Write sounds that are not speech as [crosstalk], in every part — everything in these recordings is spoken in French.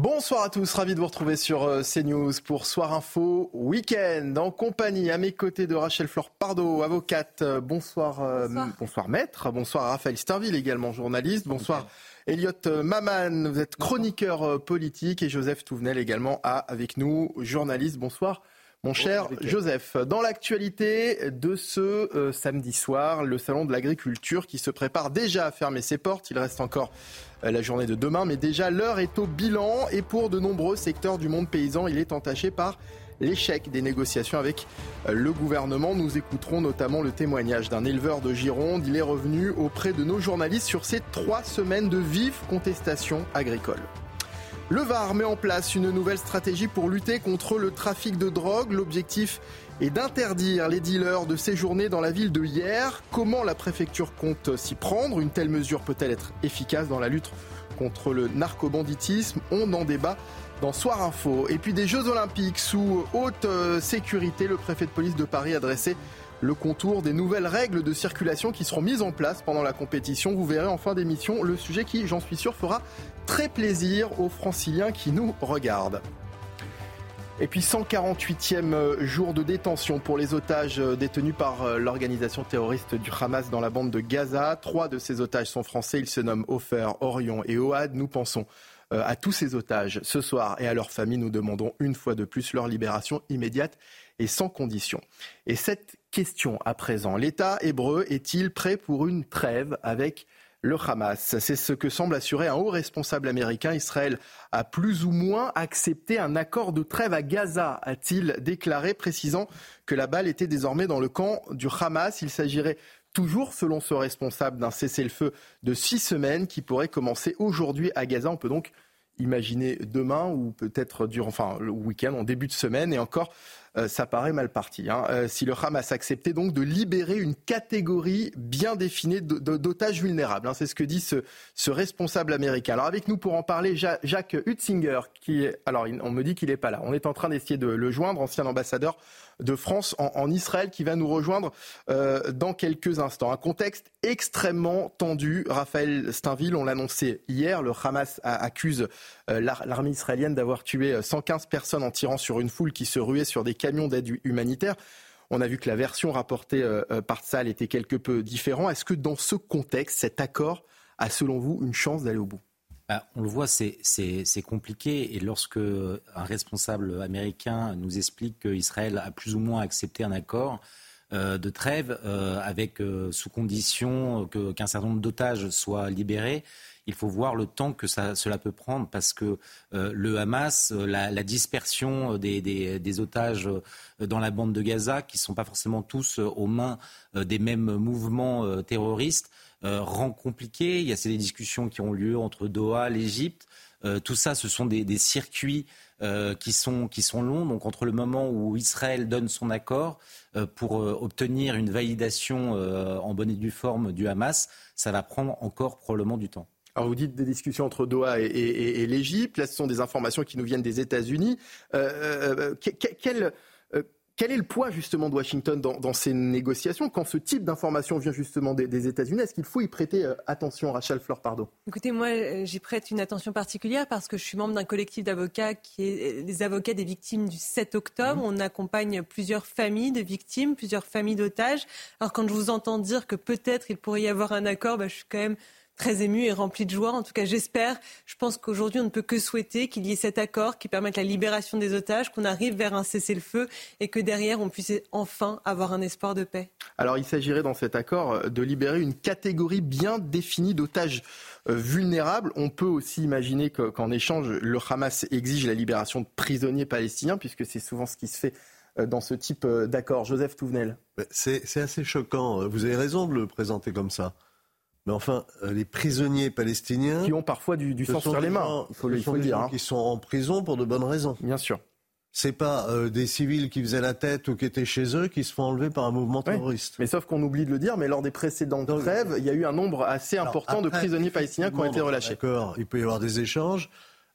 Bonsoir à tous, ravi de vous retrouver sur euh, CNews pour Soir Info Week-end en compagnie à mes côtés de Rachel Flore Pardo, avocate. Euh, bonsoir, euh, bonsoir. bonsoir maître, bonsoir Raphaël Starville également journaliste, bonsoir. Elliot Maman, vous êtes chroniqueur politique et Joseph Touvenel également avec nous, journaliste. Bonsoir. Mon cher Joseph, dans l'actualité de ce euh, samedi soir, le salon de l'agriculture qui se prépare déjà à fermer ses portes. Il reste encore la journée de demain, mais déjà l'heure est au bilan et pour de nombreux secteurs du monde paysan, il est entaché par l'échec des négociations avec euh, le gouvernement. Nous écouterons notamment le témoignage d'un éleveur de Gironde. Il est revenu auprès de nos journalistes sur ces trois semaines de vives contestations agricoles. Le VAR met en place une nouvelle stratégie pour lutter contre le trafic de drogue. L'objectif est d'interdire les dealers de séjourner dans la ville de hier. Comment la préfecture compte s'y prendre? Une telle mesure peut-elle être efficace dans la lutte contre le narcobanditisme? On en débat dans Soir Info. Et puis des Jeux Olympiques sous haute euh, sécurité, le préfet de police de Paris a dressé le contour des nouvelles règles de circulation qui seront mises en place pendant la compétition. Vous verrez en fin d'émission le sujet qui, j'en suis sûr, fera très plaisir aux franciliens qui nous regardent. Et puis 148e jour de détention pour les otages détenus par l'organisation terroriste du Hamas dans la bande de Gaza. Trois de ces otages sont français. Ils se nomment Ofer, Orion et Oad. Nous pensons euh, à tous ces otages ce soir et à leurs familles. Nous demandons une fois de plus leur libération immédiate et sans condition. Et cette question à présent, l'État hébreu est-il prêt pour une trêve avec le Hamas. C'est ce que semble assurer un haut responsable américain. Israël a plus ou moins accepté un accord de trêve à Gaza, a-t-il déclaré, précisant que la balle était désormais dans le camp du Hamas. Il s'agirait toujours, selon ce responsable, d'un cessez-le-feu de six semaines qui pourrait commencer aujourd'hui à Gaza. On peut donc imaginer demain ou peut-être durant, enfin, le week-end, en début de semaine. Et encore, ça paraît mal parti. Hein. Euh, si le Hamas acceptait donc de libérer une catégorie bien définie d'otages vulnérables, hein. c'est ce que dit ce, responsable américain. Alors avec nous pour en parler, Jacques Hutzinger, qui est, alors on me dit qu'il n'est pas là. On est en train d'essayer de le joindre, ancien ambassadeur de France en, Israël, qui va nous rejoindre euh, dans quelques instants. Un contexte extrêmement tendu. Raphaël Steinville, on l'annonçait hier, le Hamas accuse l'armée israélienne d'avoir tué 115 personnes en tirant sur une foule qui se ruait sur des camions d'aide humanitaire. On a vu que la version rapportée euh, euh, par Tsal était quelque peu différente. Est-ce que dans ce contexte, cet accord a selon vous une chance d'aller au bout? Bah, on le voit, c'est compliqué. Et lorsque un responsable américain nous explique qu'Israël a plus ou moins accepté un accord euh, de trêve avec sous condition qu'un certain nombre d'otages soient libérés, il faut voir le temps que cela peut prendre parce que euh, le Hamas, euh, la, dispersion euh, des, otages dans la bande de Gaza, qui ne sont pas forcément tous aux mains des mêmes mouvements terroristes, rend compliqué. Il y a ces discussions qui ont lieu entre Doha, l'Égypte. tout ça, ce sont des, circuits qui, sont, qui sont longs. Donc entre le moment où Israël donne son accord pour obtenir une validation en bonne et due forme du Hamas, ça va prendre encore probablement du temps. Alors vous dites des discussions entre Doha et, l'Égypte. Là, ce sont des informations qui nous viennent des États-Unis. Euh, euh, quel, euh, quel, est le poids justement de Washington dans, ces négociations quand ce type d'information vient justement des, États-Unis? Est-ce qu'il faut y prêter attention, Rachel Fleur Pardot Écoutez, moi, j'y prête une attention particulière parce que je suis membre d'un collectif d'avocats qui est les avocats des victimes du 7 octobre. Mmh. On accompagne plusieurs familles de victimes, plusieurs familles d'otages. Alors quand je vous entends dire que peut-être il pourrait y avoir un accord, bah, je suis quand même très ému et rempli de joie. En tout cas, j'espère. Je pense qu'aujourd'hui, on ne peut que souhaiter qu'il y ait cet accord qui permette la libération des otages, qu'on arrive vers un cessez-le-feu et que derrière, on puisse enfin avoir un espoir de paix. Alors, il s'agirait dans cet accord euh, de libérer une catégorie bien définie d'otages euh, vulnérables. On peut aussi imaginer qu'en échange, le Hamas exige la libération de prisonniers palestiniens, puisque c'est souvent ce qui se fait euh, dans ce type d'accord. Joseph Touvenel. C'est assez choquant. Vous avez raison de le présenter comme ça. Mais enfin, euh, les prisonniers palestiniens. Qui ont parfois du, sang sur les mains, il faut, le, dire. Hein. Qui sont en prison pour de bonnes raisons. Bien sûr. C'est pas euh, des civils qui faisaient la tête ou qui étaient chez eux qui se font enlever par un mouvement terroriste. Mais sauf qu'on oublie de le dire, mais lors des précédentes trêves, il y a eu un nombre assez important de prisonniers palestiniens qui ont été relâchés. D'accord, il peut y avoir des échanges.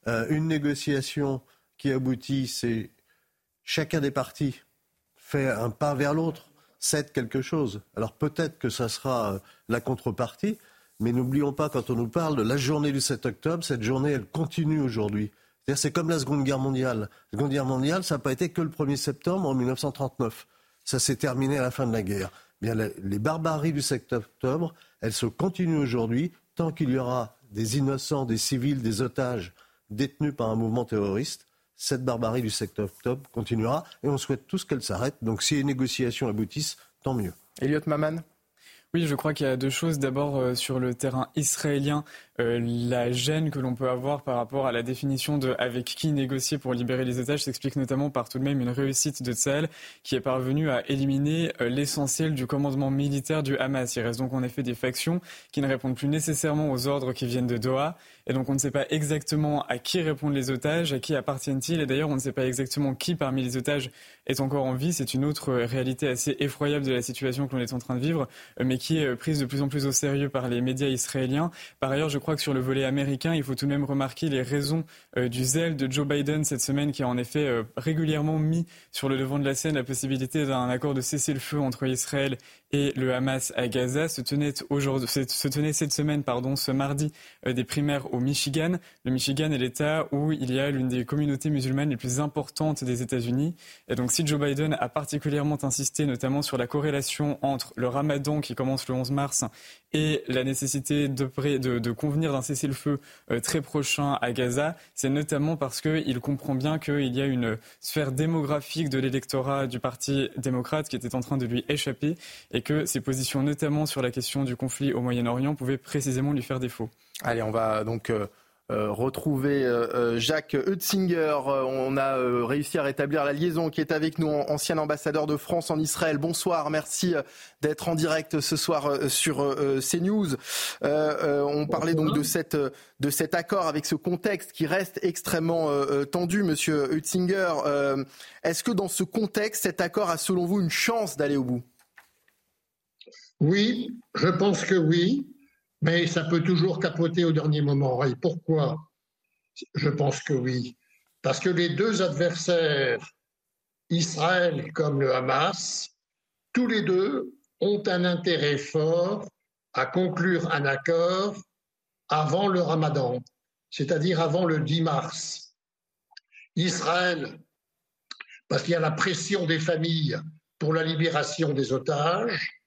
Euh, une négociation qui aboutit, c'est chacun des partis fait un pas vers l'autre, cède quelque chose. Alors peut-être que ça sera euh, la contrepartie, mais n'oublions pas, quand on nous parle de la journée du 7 octobre, cette journée, elle continue aujourd'hui. C'est comme la Seconde Guerre mondiale. La Seconde Guerre mondiale, ça n'a pas été que le 1er septembre en 1939. Ça s'est terminé à la fin de la guerre. Bien, les barbaries du 7 octobre, elles se continuent aujourd'hui tant qu'il y aura des innocents, des civils, des otages détenus par un mouvement terroriste cette barbarie du 7 octobre continuera et on souhaite tous qu'elle s'arrête. Donc si les négociations aboutissent, tant mieux. Elliot Maman? Oui, je crois qu'il y a deux choses. D'abord, euh, sur le terrain israélien, euh, la gêne que l'on peut avoir par rapport à la définition de avec qui négocier pour libérer les otages s'explique notamment par tout de même une réussite de Tsahel qui est parvenue à éliminer euh, l'essentiel du commandement militaire du Hamas. Il reste donc en effet des factions qui ne répondent plus nécessairement aux ordres qui viennent de Doha. Et donc on ne sait pas exactement à qui répondent les otages, à qui appartiennent-ils. Et d'ailleurs, on ne sait pas exactement qui parmi les otages est encore en vie. C'est une autre réalité assez effroyable de la situation que l'on est en train de vivre, mais qui est prise de plus en plus au sérieux par les médias israéliens. Par ailleurs, je crois que sur le volet américain, il faut tout de même remarquer les raisons euh, du zèle de Joe Biden cette semaine, qui a en effet euh, régulièrement mis sur le devant de la scène la possibilité d'un accord de cessez-le-feu entre Israël et le Hamas à Gaza. Se tenait, aujourd'hui, se tenait cette semaine, pardon, ce mardi, euh, des primaires au Michigan. Le Michigan est l'État où il y a l'une des communautés musulmanes les plus importantes des États-Unis. Et donc, si Joe Biden a particulièrement insisté, notamment sur la corrélation entre le Ramadan qui commence le 11 mars et la nécessité de, de, de convenir d'un cessez-le-feu euh, très prochain à Gaza, c'est notamment parce qu'il comprend bien qu'il y a une sphère démographique de l'électorat du Parti démocrate qui était en train de lui échapper et que ses positions, notamment sur la question du conflit au Moyen-Orient, pouvaient précisément lui faire défaut. Allez, on va donc euh, retrouver euh, euh, Jacques Hutzinger. on a réussi à rétablir la liaison qui est avec nous, ancien ambassadeur de France en Israël. Bonsoir, merci d'être en direct ce soir sur CNews. on parlait donc de, cette, de cet accord avec ce contexte qui reste extrêmement tendu, Monsieur Hutzinger. Est-ce que dans ce contexte, cet accord a selon vous une chance d'aller au bout? Oui, je pense que oui mais ça peut toujours capoter au dernier moment. Et pourquoi? Je pense que oui. Parce que les deux adversaires, Israël comme le Hamas, tous les deux ont un intérêt fort à conclure un accord avant le ramadan, c'est-à-dire avant le 10 mars. Israël, parce qu'il y a la pression des familles pour la libération des otages,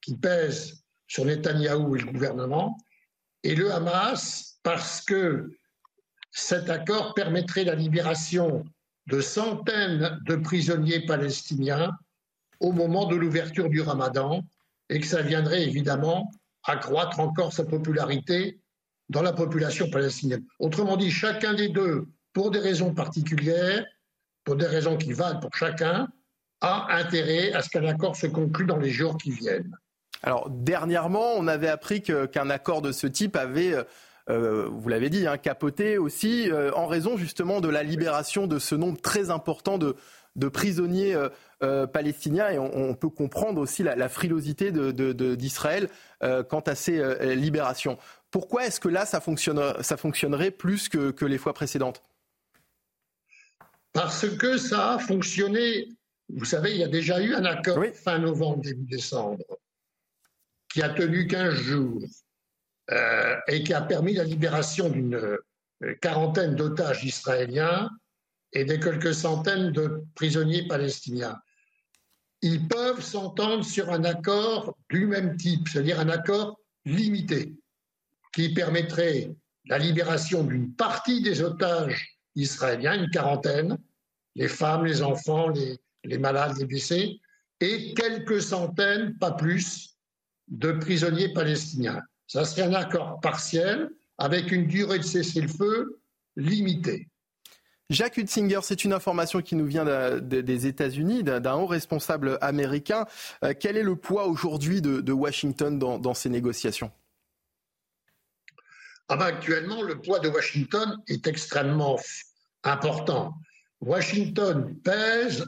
qui pèse sur Netanyahou et le gouvernement, et le Hamas parce que cet accord permettrait la libération de centaines de prisonniers palestiniens au moment de l'ouverture du ramadan et que ça viendrait évidemment accroître encore sa popularité dans la population palestinienne. Autrement dit, chacun des deux, pour des raisons particulières, pour des raisons qui valent pour chacun, a intérêt à ce qu'un accord se conclue dans les jours qui viennent. Alors, dernièrement, on avait appris qu'un accord de ce type avait, euh, euh, vous l'avez dit, hein, capoté aussi euh, en raison justement de la libération de ce nombre très important de, prisonniers palestiniens. Et on, peut comprendre aussi la, frilosité d'Israël quant à ces libérations. Pourquoi est-ce que là, ça, fonctionnerait plus que, les fois précédentes? Parce que ça a fonctionné. Vous savez, il y a déjà eu un accord fin novembre, début décembre qui a tenu 15 jours euh, et qui a permis la libération d'une euh, quarantaine d'otages israéliens et de quelques centaines de prisonniers palestiniens. Ils peuvent s'entendre sur un accord du même type, c'est-à-dire un accord limité, qui permettrait la libération d'une partie des otages israéliens, une quarantaine, les femmes, les enfants, les, les malades, les blessés, et quelques centaines, pas plus, de prisonniers palestiniens. Ça serait un accord partiel avec une durée de cessez-le-feu limitée. Jacques Hutzinger, c'est une information qui nous vient des États-Unis, d'un haut responsable américain. Euh, quel est le poids aujourd'hui de, Washington dans, ces négociations? Ah ben, Actuellement, le poids de Washington est extrêmement important. Washington pèse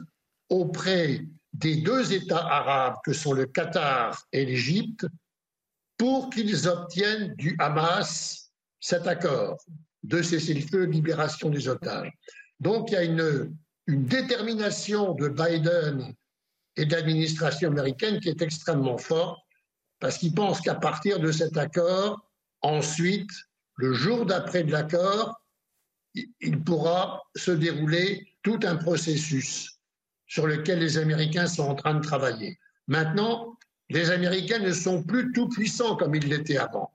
auprès des deux États arabes que sont le Qatar et l'Égypte pour qu'ils obtiennent du Hamas cet accord de cessez-le-feu, libération des otages. Donc il y a une, une détermination de Biden et de l'administration américaine qui est extrêmement forte parce qu'ils pensent qu'à partir de cet accord, ensuite, le jour d'après de l'accord, il pourra se dérouler tout un processus sur lequel les Américains sont en train de travailler. Maintenant, les Américains ne sont plus tout puissants comme ils l'étaient avant.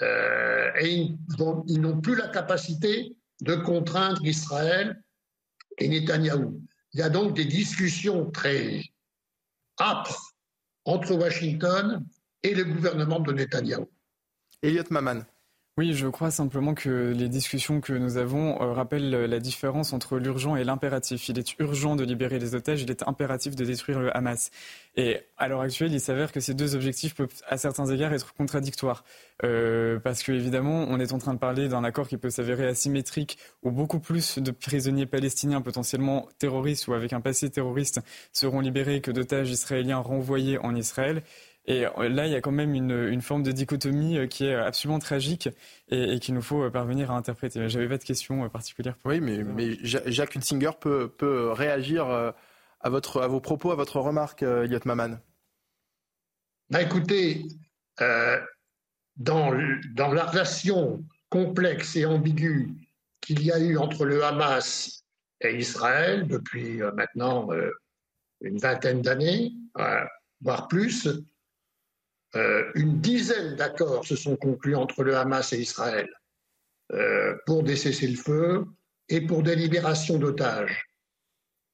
Euh, et ils, n'ont plus la capacité de contraindre Israël et Netanyahou. Il y a donc des discussions très âpres entre Washington et le gouvernement de Netanyahou. Elliot Maman. Oui, je crois simplement que les discussions que nous avons euh, rappellent la différence entre l'urgent et l'impératif. Il est urgent de libérer les otages, il est impératif de détruire le Hamas. Et à l'heure actuelle, il s'avère que ces deux objectifs peuvent à certains égards être contradictoires. Euh, parce que évidemment, on est en train de parler d'un accord qui peut s'avérer asymétrique, où beaucoup plus de prisonniers palestiniens potentiellement terroristes ou avec un passé terroriste seront libérés que d'otages israéliens renvoyés en Israël. Et euh, là, il y a quand même une, forme de dichotomie euh, qui est absolument tragique et, qu'il nous faut euh, parvenir à interpréter. J'avais pas de questions particulières. oui, mais, mais Jacques Hunsinger peut, peut réagir à, votre, à vos propos, à votre remarque, Yot Maman. Bah écoutez, dans, dans la relation complexe et ambiguë qu'il y a eu entre le Hamas et Israël depuis maintenant une vingtaine d'années, voire plus, euh, une dizaine d'accords se sont conclus entre le Hamas et Israël euh, pour des cessez-le-feu et pour des libérations d'otages.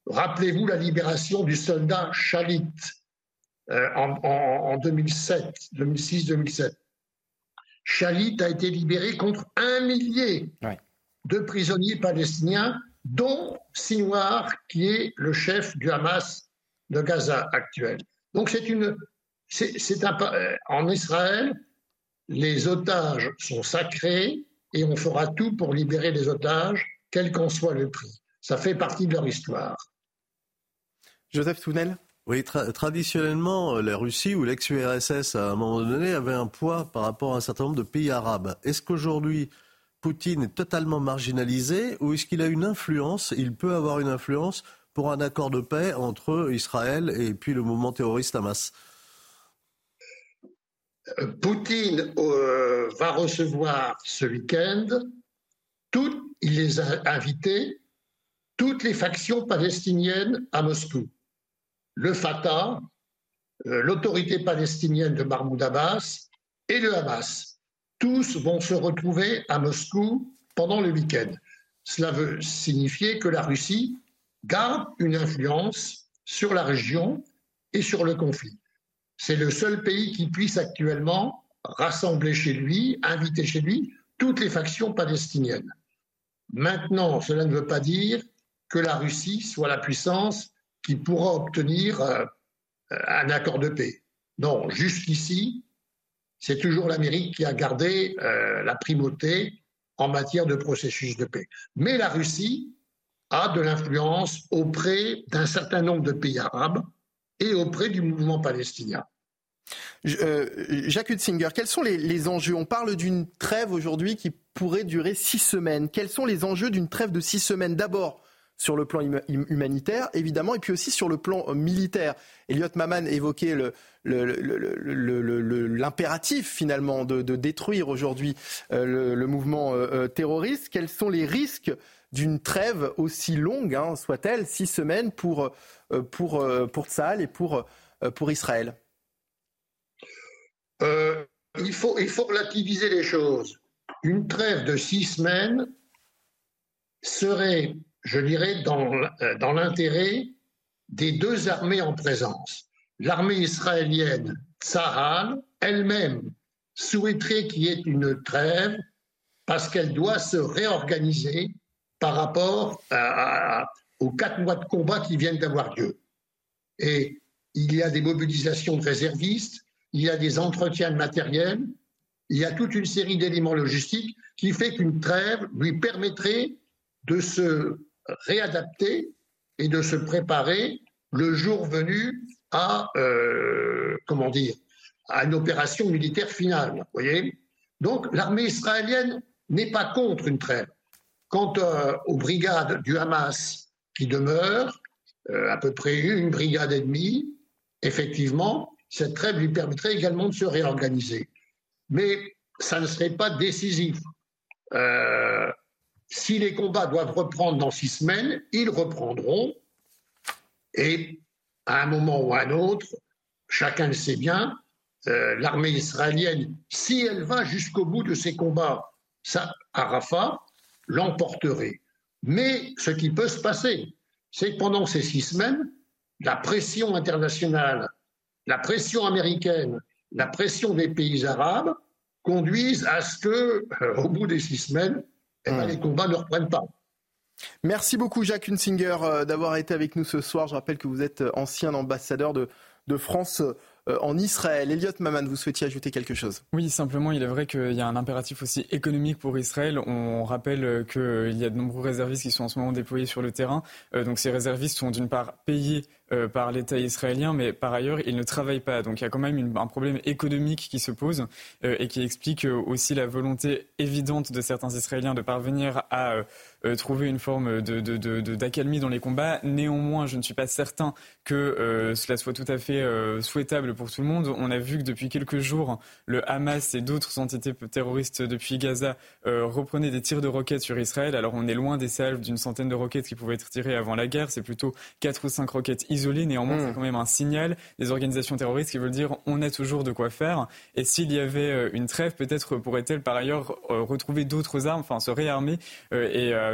Rappelez-vous la libération du soldat Shalit euh, en, 2007, 2006-2007. Shalit a été libéré contre un millier de prisonniers palestiniens, dont Sinwar, qui est le chef du Hamas de Gaza actuel. Donc c'est une c'est euh, en Israël, les otages sont sacrés et on fera tout pour libérer les otages, quel qu'en soit le prix. Ça fait partie de leur histoire. Joseph Tounel? Oui, traditionnellement, la Russie ou l'ex-URSS, à un moment donné, avait un poids par rapport à un certain nombre de pays arabes. Est-ce qu'aujourd'hui, Poutine est totalement marginalisé ou est-ce qu'il a une influence, il peut avoir une influence pour un accord de paix entre Israël et puis le mouvement terroriste Hamas Poutine euh, va recevoir ce week-end, il les a invités, toutes les factions palestiniennes à Moscou. Le Fatah, euh, l'autorité palestinienne de Mahmoud Abbas et le Hamas. Tous vont se retrouver à Moscou pendant le week-end. Cela veut signifier que la Russie garde une influence sur la région et sur le conflit. C'est le seul pays qui puisse actuellement rassembler chez lui, inviter chez lui toutes les factions palestiniennes. Maintenant, cela ne veut pas dire que la Russie soit la puissance qui pourra obtenir euh, un accord de paix. Non, jusqu'ici, c'est toujours l'Amérique qui a gardé euh, la primauté en matière de processus de paix. Mais la Russie a de l'influence auprès d'un certain nombre de pays arabes, et auprès du mouvement palestinien. Euh, Jacques Hutzinger, quels sont les, enjeux? On parle d'une trêve aujourd'hui qui pourrait durer six semaines. Quels sont les enjeux d'une trêve de six semaines? D'abord, sur le plan humanitaire, évidemment, et puis aussi sur le plan euh, militaire. Elliot Maman évoquait l'impératif, finalement, de, détruire aujourd'hui euh, le, mouvement terroriste. Quels sont les risques d'une trêve aussi longue, hein, soit-elle, six semaines pour, pour, euh, pour Tsahal et pour, euh, Israël il, faut, relativiser les choses. Une trêve de six semaines serait, je dirais, dans, l'intérêt des deux armées en présence. L'armée israélienne, Tsahal, elle-même souhaiterait qu'il y ait une trêve parce qu'elle doit se réorganiser par rapport aux quatre mois de combat qui viennent d'avoir lieu. Et il y a des mobilisations de réservistes, il y a des entretiens de matériel, il y a toute une série d'éléments logistiques qui fait qu'une trêve lui permettrait de se réadapter et de se préparer le jour venu à, euh, comment dire, à une opération militaire finale. Voyez Donc l'armée israélienne n'est pas contre une trêve. Quant euh, aux brigades du Hamas qui demeurent, euh, à peu près une brigade et demie, effectivement, cette trêve lui permettrait également de se réorganiser. Mais ça ne serait pas décisif. Euh, si les combats doivent reprendre dans six semaines, ils reprendront. Et à un moment ou à un autre, chacun le sait bien, euh, l'armée israélienne, si elle va jusqu'au bout de ses combats ça, à Rafah, l'emporterait. Mais ce qui peut se passer, c'est que pendant ces six semaines, la pression internationale, la pression américaine, la pression des pays arabes conduisent à ce que, euh, au bout des six semaines, eh ben, hmm. les combats ne reprennent pas. Merci beaucoup Jacques Hunsinger euh, d'avoir été avec nous ce soir. Je rappelle que vous êtes ancien ambassadeur de, de France euh, en Israël. Elliot Maman, vous souhaitiez ajouter quelque chose? Oui, simplement, il est vrai qu'il y a un impératif aussi économique pour Israël. On rappelle qu'il y a de nombreux réservistes qui sont en ce moment déployés sur le terrain. Donc ces réservistes sont d'une part payés euh, par l'État israélien, mais par ailleurs, ils ne travaillent pas. Donc il y a quand même un problème économique qui se pose euh, et qui explique euh, aussi la volonté évidente de certains Israéliens de parvenir à trouver une forme d'accalmie de, dans les combats. Néanmoins, je ne suis pas certain que cela soit tout à fait souhaitable pour tout le monde. On a vu que depuis quelques jours, le Hamas et d'autres entités terroristes depuis Gaza reprenaient des tirs de roquettes sur Israël. Alors on est loin des salves d'une centaine de roquettes qui pouvaient être tirées avant la guerre. C'est plutôt quatre ou cinq roquettes isolé, néanmoins, c'est hmm. quand même un signal des organisations terroristes qui veulent dire on a toujours de quoi faire. Et s'il y avait euh, une trêve, peut-être pourrait-elle par ailleurs euh, retrouver d'autres armes, enfin se réarmer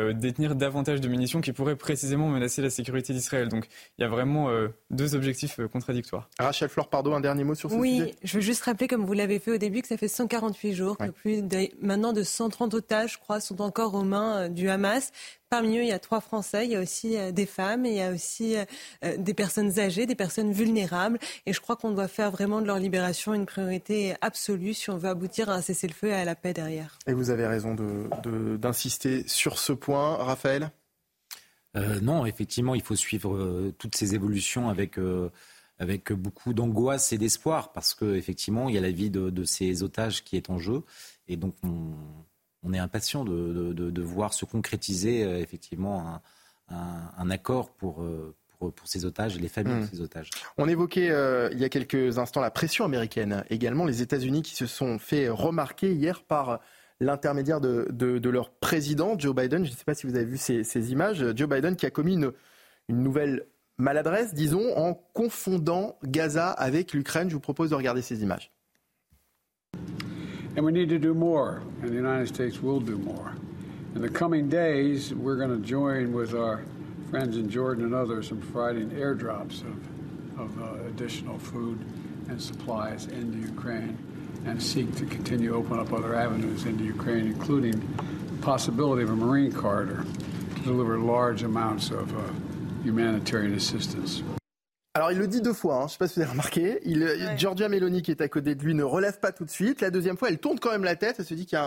euh, détenir davantage de munitions qui pourraient précisément menacer la sécurité d'Israël. Donc il y a vraiment deux objectifs contradictoires. Rachel Flore, pardon, un dernier mot sur ce oui, sujet? Oui, je veux juste rappeler, comme vous l'avez fait au début, que ça fait 148 jours que plus maintenant de 130 otages, je crois, sont encore aux mains du Hamas. Parmi eux, il y a trois Français, il y a aussi euh, des femmes, il y a aussi euh, euh, des personnes âgées, des personnes vulnérables. Et je crois qu'on doit faire vraiment de leur libération une priorité absolue si on veut aboutir à un cessez-le-feu et à la paix derrière. Et vous avez raison d'insister de, sur ce point, Raphaël? Non, effectivement, il faut suivre toutes ces évolutions avec avec beaucoup d'angoisse et d'espoir, parce qu'effectivement, il y a la vie de, de, ces otages qui est en jeu. Et donc, on, on est impatient de, voir se concrétiser euh, effectivement un, accord pour, euh, pour, ces otages et les familles de hmm. ces otages. On évoquait euh, il y a quelques instants la pression américaine, également les États-Unis qui se sont fait remarquer hier par l'intermédiaire de, leur président, Joe Biden. Je ne sais pas si vous avez vu ces, images. Joe Biden qui a commis une, une nouvelle maladresse, disons, en confondant Gaza avec l'Ukraine. Je vous propose de regarder ces images. And we need to do more, and the United States will do more. In the coming days, we're going to join with our friends in Jordan and others in providing airdrops of, of uh, additional food and supplies into Ukraine and seek to continue to open up other avenues into Ukraine, including the possibility of a Marine corridor to deliver large amounts of uh, humanitarian assistance. Alors il le dit deux fois, hein. je ne sais pas si vous avez remarqué. Il, Giorgia Meloni qui est à côté de lui ne relève pas tout de suite. La deuxième fois, elle tourne quand même la tête. Elle se dit qu'il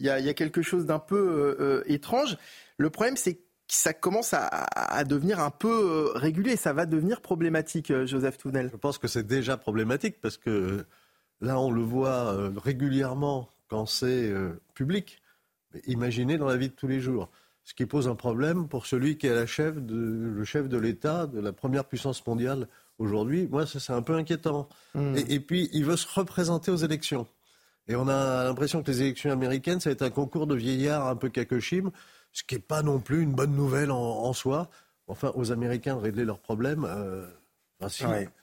y, a, quelque chose d'un peu euh, euh, étrange. Le problème, c'est que ça commence à, devenir un peu euh, régulier. Ça va devenir problématique, Joseph Tounel. Je pense que c'est déjà problématique parce que là, on le voit régulièrement quand c'est public. imaginez dans la vie de tous les jours ce qui pose un problème pour celui qui est la chef de, le chef de l'État de la première puissance mondiale aujourd'hui. Moi, c'est un peu inquiétant. Hmm. Et, puis, il veut se représenter aux élections. Et on a l'impression que les élections américaines, ça va être un concours de vieillards un peu cacochime, ce qui n'est pas non plus une bonne nouvelle en, soi. Enfin, aux Américains de régler leurs problèmes. Euh,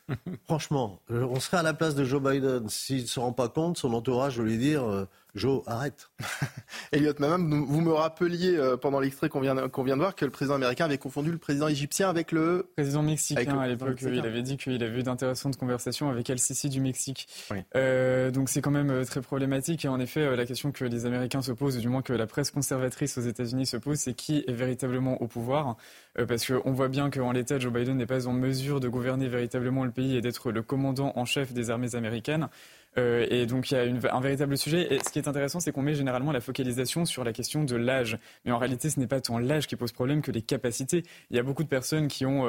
[laughs] Franchement, euh, on serait à la place de Joe Biden. S'il ne se rend pas compte, son entourage veut lui dire euh, Joe, arrête. [laughs] Elliot Mamam, vous me rappeliez euh, pendant l'extrait qu'on vient, qu'on vient de voir que le président américain avait confondu le président égyptien avec le président mexicain à l'époque. Il avait dit qu'il avait eu d'intéressantes conversations avec El-Sisi du Mexique. donc c'est quand même très problématique. Et en effet, la question que les Américains se posent, du moins que la presse conservatrice aux États-Unis se pose, c'est qui est véritablement au pouvoir. parce qu'on voit bien qu'en l'état, Joe Biden n'est pas en mesure de gouverner véritablement le et d'être le commandant en chef des armées américaines. et donc il y a un véritable sujet. Et ce qui est intéressant, c'est qu'on met généralement la focalisation sur la question de l'âge. Mais en réalité, ce n'est pas tant l'âge qui pose problème que les capacités. Il y a beaucoup de personnes qui ont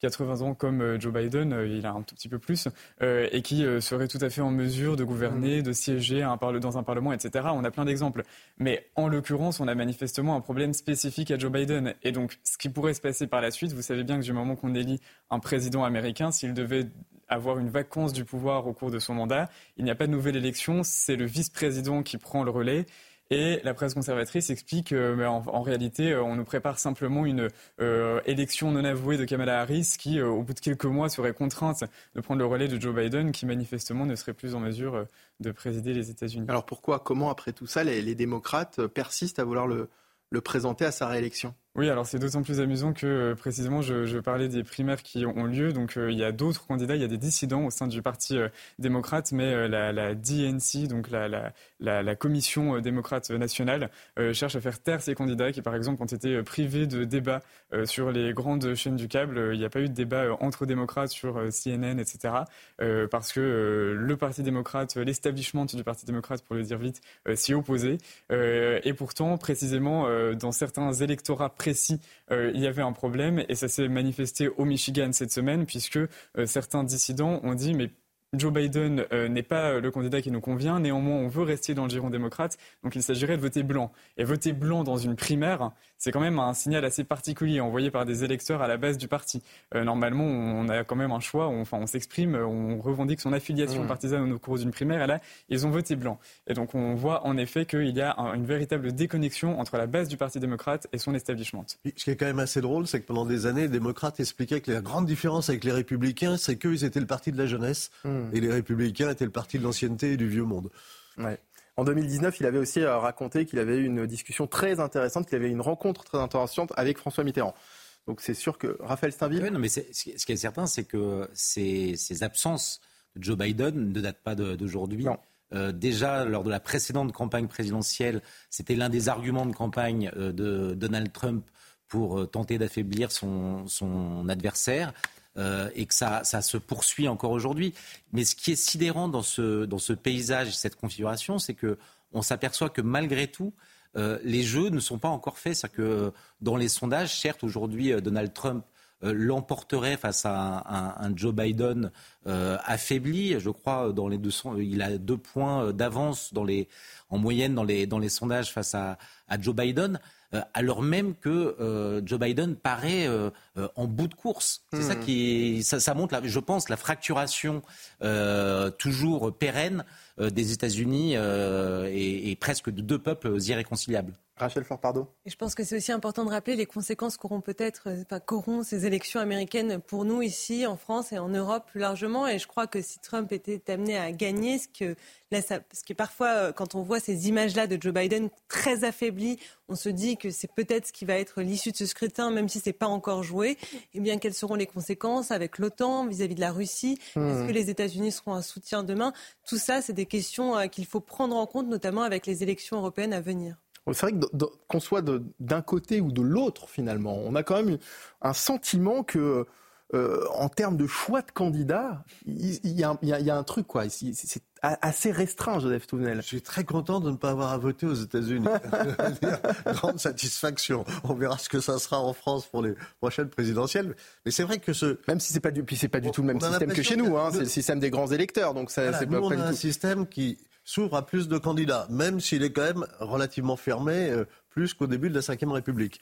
80 ans comme euh, Joe Biden, euh, il a un tout petit peu plus, euh, et qui serait tout à fait en mesure de gouverner, de siéger dans un parlement, etc. On a plein d'exemples. Mais en l'occurrence, on a manifestement un problème spécifique à Joe Biden. Et donc, ce qui pourrait se passer par la suite, vous savez bien que du moment qu'on élit un président américain, s'il devait avoir une vacance du pouvoir au cours de son mandat, il n'y a pas de nouvelle élection, c'est le vice-président qui prend le relais. Et la presse conservatrice explique qu'en en, réalité, euh, on nous prépare simplement une euh, élection non avouée de Kamala Harris qui, euh, au bout de quelques mois, serait contrainte de prendre le relais de Joe Biden, qui manifestement ne serait plus en mesure de présider les États-Unis. Alors pourquoi, comment, après tout ça, les, démocrates persistent à vouloir le présenter à sa réélection? Oui, alors c'est d'autant plus amusant que euh, précisément je, parlais des primaires qui ont lieu. Donc euh, il y a d'autres candidats, il y a des dissidents au sein du Parti euh, démocrate, mais la, DNC, donc la, Commission démocrate nationale, cherche à faire taire ces candidats qui par exemple ont été privés de débats sur les grandes chaînes du câble. Il n'y a pas eu de débat entre démocrates sur CNN, etc. parce que le Parti démocrate, l'establishment du Parti démocrate, pour le dire vite, s'y opposait. et pourtant, précisément, dans certains électorats précis, euh, il y avait un problème et ça s'est manifesté au Michigan cette semaine puisque euh, certains dissidents ont dit mais Joe Biden euh, n'est pas le candidat qui nous convient, néanmoins on veut rester dans le giron démocrate, donc il s'agirait de voter blanc. Et voter blanc dans une primaire, c'est quand même un signal assez particulier envoyé par des électeurs à la base du parti. Euh, normalement, on a quand même un choix, on, enfin on s'exprime, on revendique son affiliation partisane au cours d'une primaire, et là, ils ont voté blanc. Et donc on voit en effet qu'il y a une véritable déconnexion entre la base du Parti démocrate et son establishment. Ce qui est quand même assez drôle, c'est que pendant des années, les démocrates expliquaient que la grande différence avec les républicains, c'est qu'eux, étaient le parti de la jeunesse. Mmh. Hmm. Et les Républicains étaient le parti de l'ancienneté et du vieux monde. En 2019, il avait aussi euh, raconté qu'il avait eu une discussion très intéressante, qu'il avait eu une rencontre très intéressante avec François Mitterrand. Donc c'est sûr que Raphaël Steinville. Oui, non, mais ce qui est certain, c'est que ces, absences de Joe Biden ne datent pas d'aujourd'hui. Euh, déjà, lors de la précédente campagne présidentielle, c'était l'un des arguments de campagne euh, de Donald Trump pour tenter d'affaiblir son adversaire. Euh, et que ça, se poursuit encore aujourd'hui. Mais ce qui est sidérant dans ce, dans ce paysage, cette configuration, c'est que on s'aperçoit que malgré tout, euh, les jeux ne sont pas encore faits. C'est-à-dire que dans les sondages, certes, aujourd'hui, euh, Donald Trump l'emporterait face à un, Joe Biden affaibli. Je crois dans les deux il a deux points d'avance en moyenne dans les, dans les sondages face à Joe Biden. Euh, alors même que euh, Joe Biden paraît euh, en bout de course. C'est ça hmm. qui ça, montre, je pense, la fracturation toujours pérenne des États-Unis et, et, presque de deux peuples irréconciliables. Rachel Florpardo. Et je pense que c'est aussi important de rappeler les conséquences qu'auront peut-être, enfin, qu'auront ces élections américaines pour nous ici, en France et en Europe plus largement. Et je crois que si Trump était amené à gagner, ce que là, ça, parce que parfois, euh, quand on voit ces images-là de Joe Biden très affaibli, on se dit que c'est peut-être ce qui va être l'issue de ce scrutin, même si c'est pas encore joué. Eh bien, quelles seront les conséquences avec l'OTAN vis-à-vis de la Russie? Est-ce hmm. que les États-Unis seront un soutien demain? Tout ça, c'est des questions euh, qu'il faut prendre en compte, notamment avec les élections européennes à venir. C'est vrai qu'on soit d'un côté ou de l'autre, finalement, on a quand même un sentiment que, euh, en termes de choix de candidats, il y, a, un truc, quoi. C'est assez restreint, Joseph Touvenel. Je suis très content de ne pas avoir à voter aux États-Unis. [laughs] [laughs] Grande satisfaction. On verra ce que ça sera en France pour les prochaines présidentielles. Mais c'est vrai que ce. Même si c'est pas du, c'est pas du tout le même système que chez nous, hein. c'est le système des grands électeurs. Donc ça, c'est pas, on a un système qui s'ouvre à plus de candidats, même s'il est quand même relativement fermé, euh, plus qu'au début de la Ve République.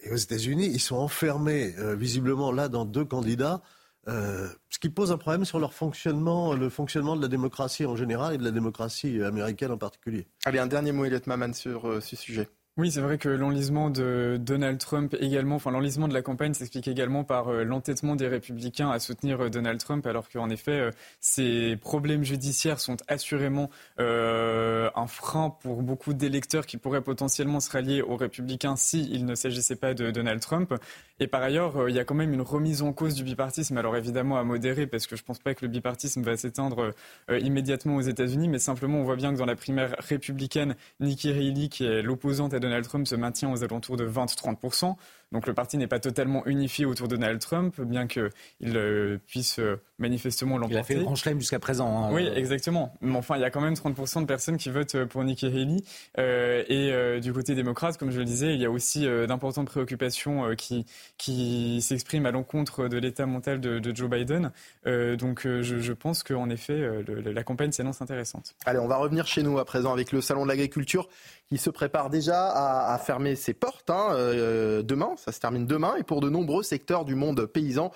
Et aux États-Unis, ils sont enfermés euh, visiblement là dans deux candidats, euh, ce qui pose un problème sur leur fonctionnement, le fonctionnement de la démocratie en général et de la démocratie américaine en particulier. Allez, un dernier mot, Elliot Maman, sur ce sujet. Oui, c'est vrai que l'enlisement de Donald Trump également, enfin l'enlisement de la campagne s'explique également par euh, l'entêtement des républicains à soutenir euh, Donald Trump, alors qu'en effet, euh, ces problèmes judiciaires sont assurément un frein pour beaucoup d'électeurs qui pourraient potentiellement se rallier aux républicains s'il ne s'agissait pas de Donald Trump. Et par ailleurs, il y a quand même une remise en cause du bipartisme, alors évidemment à modérer, parce que je ne pense pas que le bipartisme va s'éteindre immédiatement aux États-Unis, mais simplement on voit bien que dans la primaire républicaine, Nikki Haley, qui est l'opposante à Donald Trump se maintient aux alentours de 20-30%. Donc le parti n'est pas totalement unifié autour de Donald Trump, bien qu'il euh, puisse euh, manifestement l'emporter. Il a fait le grand chelem jusqu'à présent. Hein. Oui, exactement. Mais enfin, il y a quand même 30% de personnes qui votent pour Nikki Haley. et du côté démocrate, comme je le disais, il y a aussi d'importantes préoccupations qui, qui s'expriment à l'encontre de l'état mental de, Joe Biden. donc je, je, pense qu'en effet, la campagne s'annonce intéressante. Allez, on va revenir chez nous à présent avec le Salon de l'agriculture qui se prépare déjà à, fermer ses portes hein, euh, demain. Ça se termine demain. Et pour de nombreux secteurs du monde paysan,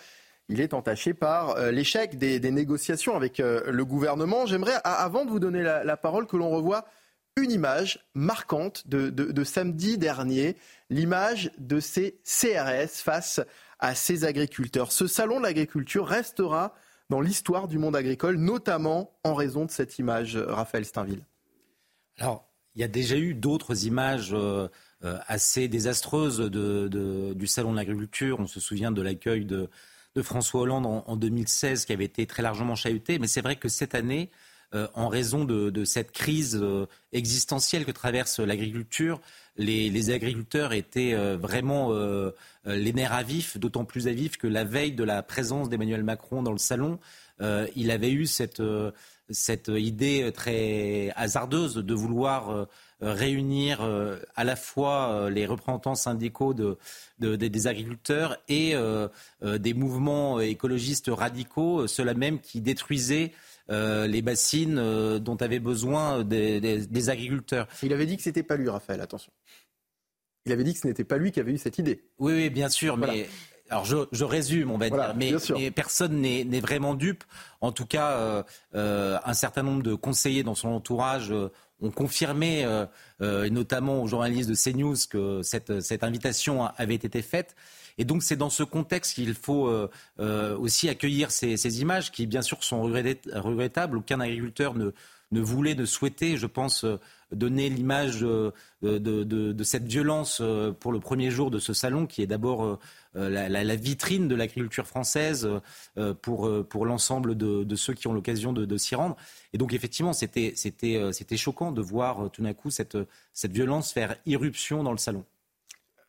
il est entaché par euh, l'échec des, négociations avec euh, le gouvernement. J'aimerais, avant de vous donner la, parole, que l'on revoie une image marquante de, samedi dernier, l'image de ces CRS face à ces agriculteurs. Ce salon de l'agriculture restera dans l'histoire du monde agricole, notamment en raison de cette image, Raphaël Steinville. Alors, il y a déjà eu d'autres images euh, euh, assez désastreuses du Salon de l'agriculture. On se souvient de l'accueil de, François Hollande en, 2016 qui avait été très largement chahuté. Mais c'est vrai que cette année, euh, en raison de, cette crise existentielle que traverse l'agriculture, les, agriculteurs étaient vraiment les nerfs à vif, d'autant plus à vif que la veille de la présence d'Emmanuel Macron dans le salon, il avait eu cette idée très hasardeuse de vouloir euh, réunir euh, à la fois euh, les représentants syndicaux des agriculteurs et des mouvements écologistes radicaux, ceux-là même qui détruisaient les bassines dont avaient besoin des, agriculteurs. Il avait dit que ce n'était pas lui, Raphaël, attention. Il avait dit que ce n'était pas lui qui avait eu cette idée. Oui, oui bien sûr, mais alors je, résume, on va dire, mais, personne n'est vraiment dupe. En tout cas, euh, euh, un certain nombre de conseillers dans son entourage euh, ont confirmé, notamment aux journalistes de CNews, que cette, invitation avait été faite. Et donc c'est dans ce contexte qu'il faut aussi accueillir ces, images qui, bien sûr, sont regrettables. Aucun agriculteur ne, ne voulait, ne souhaitait, je pense, donner l'image de, de, cette violence pour le premier jour de ce salon, qui est d'abord euh, la, vitrine de l'agriculture française euh, pour, euh, l'ensemble de, ceux qui ont l'occasion de, s'y rendre. Et donc effectivement, c'était, choquant de voir tout d'un coup cette, violence faire irruption dans le salon.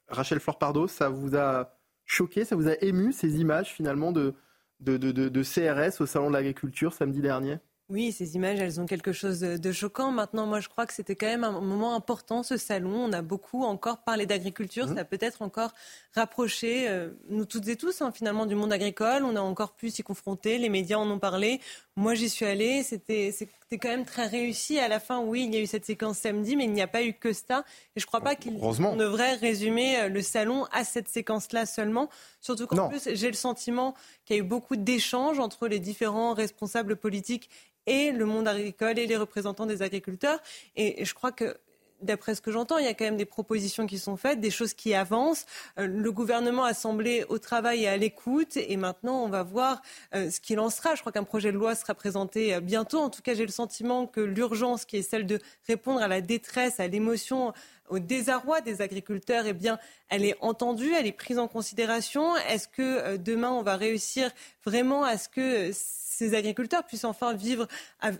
Rachel Florpardo, ça vous a choqué, ça vous a ému ces images finalement de CRS au Salon de l'Agriculture samedi dernier? Oui, ces images, elles ont quelque chose de choquant. Maintenant, moi, je crois que c'était quand même un moment important, ce salon. On a beaucoup encore parlé d'agriculture. Mmh. Ça a peut-être encore rapproché euh, nous toutes et tous, hein, finalement, du monde agricole. On a encore pu s'y confronter. Les médias en ont parlé. Moi, j'y suis allée. C'était, c'était quand même très réussi. À la fin, oui, il y a eu cette séquence samedi, mais il n'y a pas eu que ça. Et je ne crois pas qu'on devrait résumer euh, le salon à cette séquence-là seulement. Surtout qu'en plus, j'ai le sentiment qu'il y a eu beaucoup d'échanges entre les différents responsables politiques et le monde agricole et les représentants des agriculteurs. Et je crois que d'après ce que j'entends, il y a quand même des propositions qui sont faites, des choses qui avancent. Euh, le gouvernement a semblé au travail et à l'écoute, et maintenant on va voir euh, ce qu'il en sera. Je crois qu'un projet de loi sera présenté euh, bientôt. En tout cas, j'ai le sentiment que l'urgence, qui est celle de répondre à la détresse, à l'émotion, au désarroi des agriculteurs, eh bien, elle est entendue, elle est prise en considération. Est-ce que demain on va réussir vraiment à ce que ces agriculteurs puissent enfin vivre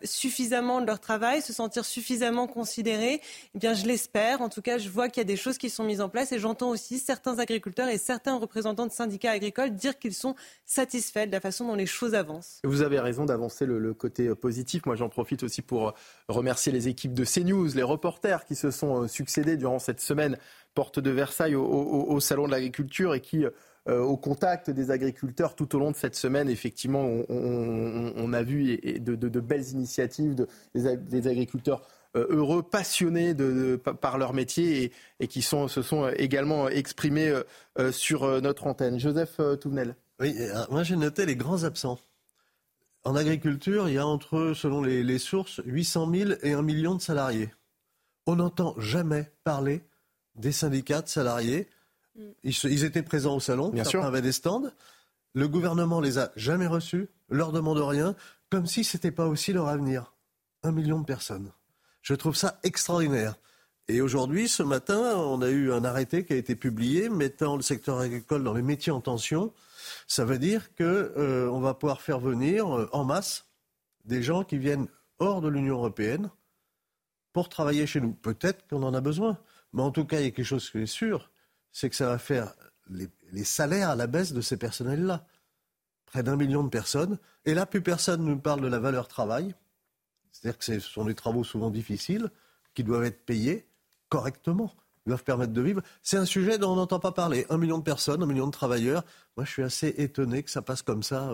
suffisamment de leur travail, se sentir suffisamment considérés? Eh bien, je l'espère. En tout cas, je vois qu'il y a des choses qui sont mises en place et j'entends aussi certains agriculteurs et certains représentants de syndicats agricoles dire qu'ils sont satisfaits de la façon dont les choses avancent. Vous avez raison d'avancer le, côté euh, positif. Moi, j'en profite aussi pour euh, remercier les équipes de CNews, les reporters qui se sont euh, succédés durant cette semaine porte de Versailles au Salon de l'agriculture et qui euh, au contact des agriculteurs tout au long de cette semaine. Effectivement, on, a vu de, belles initiatives des, agriculteurs euh, heureux, passionnés par leur métier et, qui se sont également exprimés euh, sur notre antenne. Joseph Touvenel. Oui, moi j'ai noté les grands absents. En agriculture, il y a entre, selon les, les sources, 800 000 et 1 million de salariés. On n'entend jamais parler des syndicats de salariés ils, étaient présents au salon, Bien certains sûr. avaient des stands. Le gouvernement les a jamais reçus, leur demande rien, comme si ce n'était pas aussi leur avenir. Un million de personnes. Je trouve ça extraordinaire. Et aujourd'hui, ce matin, on a eu un arrêté qui a été publié mettant le secteur agricole dans les métiers en tension. Ça veut dire qu'on euh, va pouvoir faire venir euh, en masse des gens qui viennent hors de l'Union européenne pour travailler chez nous. Peut-être qu'on en a besoin, mais en tout cas, il y a quelque chose qui est sûr, c'est que ça va faire les, salaires à la baisse de ces personnels-là. Près d'un million de personnes. Et là, plus personne ne parle de la valeur travail. C'est-à-dire que ce sont des travaux souvent difficiles qui doivent être payés correctement, Ils doivent permettre de vivre. C'est un sujet dont on n'entend pas parler. Un million de personnes, un million de travailleurs. Moi, je suis assez étonné que ça passe comme ça.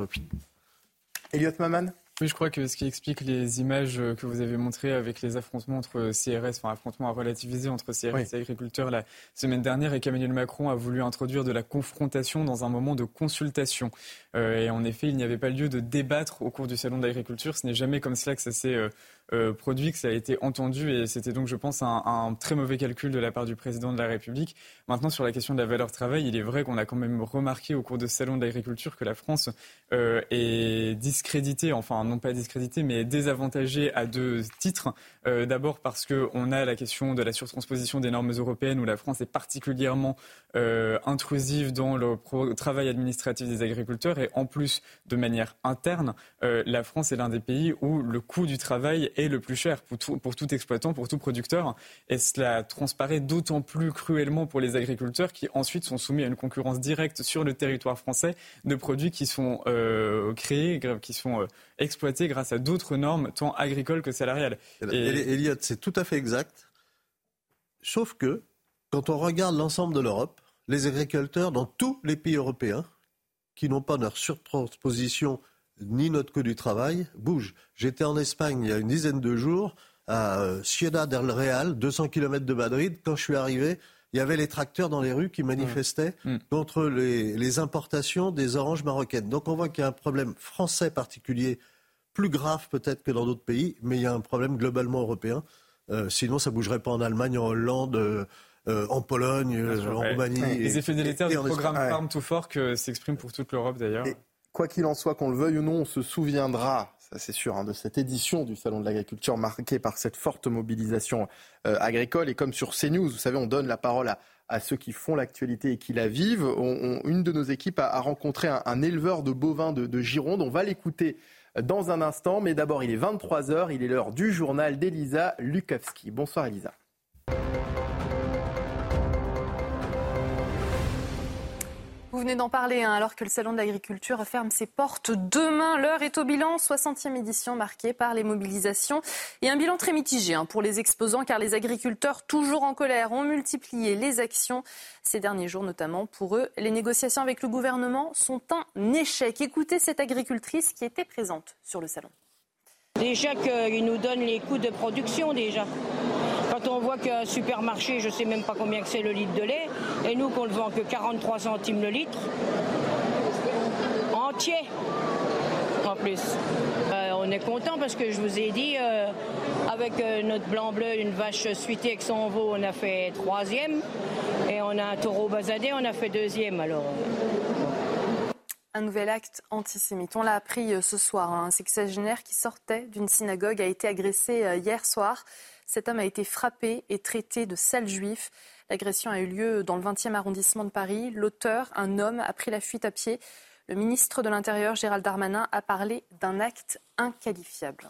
Elliot Maman? Oui, je crois que ce qui explique les images que vous avez montrées avec les affrontements entre CRS, enfin affrontements à relativiser entre CRS et agriculteurs la semaine dernière, et qu'Emmanuel Macron a voulu introduire de la confrontation dans un moment de consultation. Euh, et en effet, il n'y avait pas lieu de débattre au cours du salon de l'agriculture. Ce n'est jamais comme cela que ça s'est euh, euh, produit, que ça a été entendu et c'était donc, je pense, un, très mauvais calcul de la part du président de la République. Maintenant, sur la question de la valeur travail, il est vrai qu'on a quand même remarqué au cours de ce salon de l'agriculture que la France euh, est discréditée, enfin non pas discréditée, mais désavantagée à deux titres. Euh, D'abord parce qu'on a la question de la surtransposition des normes européennes où la France est particulièrement intrusive dans le travail administratif des agriculteurs et en plus, de manière interne, la France est l'un des pays où le coût du travail est le plus cher pour tout, pour tout exploitant, pour tout producteur. Et cela transparaît d'autant plus cruellement pour les agriculteurs qui ensuite sont soumis à une concurrence directe sur le territoire français de produits qui sont euh, créés, qui sont euh, exploités grâce à d'autres normes, tant agricoles que salariales. Et... Elliot, c'est tout à fait exact. Sauf que, quand on regarde l'ensemble de l'Europe, les agriculteurs dans tous les pays européens qui n'ont pas leur surtransposition ni notre code du travail bouge. J'étais en Espagne il y a une dizaine de jours, à euh, Ciudad del Real, 200 km de Madrid. Quand je suis arrivé, il y avait les tracteurs dans les rues qui manifestaient mmh. Mmh. contre les, importations des oranges marocaines. Donc on voit qu'il y a un problème français particulier, plus grave peut-être que dans d'autres pays, mais il y a un problème globalement européen. Euh, sinon, ça ne bougerait pas en Allemagne, en Hollande. Euh, en Pologne, en Roumanie. Les effets délétères du programme Farm to Fork s'expriment pour toute l'Europe d'ailleurs. Quoi qu'il en soit, qu'on le veuille ou non, on se souviendra, ça c'est sûr, hein, de cette édition du Salon de l'agriculture marquée par cette forte mobilisation euh, agricole. Et comme sur CNews, vous savez, on donne la parole à, ceux qui font l'actualité et qui la vivent. une de nos équipes a, rencontré un, éleveur de bovins de, de Gironde. On va l'écouter dans un instant. Mais d'abord, il est 23h. Il est l'heure du journal d'Elisa Lukowski. Bonsoir Elisa. Vous venez d'en parler, hein, alors que le Salon de l'agriculture ferme ses portes demain. L'heure est au bilan, 60e édition marquée par les mobilisations et un bilan très mitigé hein, pour les exposants, car les agriculteurs, toujours en colère, ont multiplié les actions ces derniers jours, notamment pour eux. Les négociations avec le gouvernement sont un échec. Écoutez cette agricultrice qui était présente sur le salon. Déjà qu'ils nous donnent les coûts de production déjà. Quand on voit qu'un supermarché, je ne sais même pas combien c'est le litre de lait, et nous qu'on le vend que 43 centimes le litre, entier en plus. Euh, on est content parce que je vous ai dit, euh, avec euh, notre blanc-bleu, une vache suitée avec son veau, on a fait troisième, et on a un taureau basadé, on a fait deuxième. Alors un nouvel acte antisémite. On l'a appris ce soir. Hein. Un sexagénaire qui sortait d'une synagogue a été agressé hier soir. Cet homme a été frappé et traité de sale juif. L'agression a eu lieu dans le 20e arrondissement de Paris. L'auteur, un homme, a pris la fuite à pied. Le ministre de l'Intérieur, Gérald Darmanin, a parlé d'un acte inqualifiable.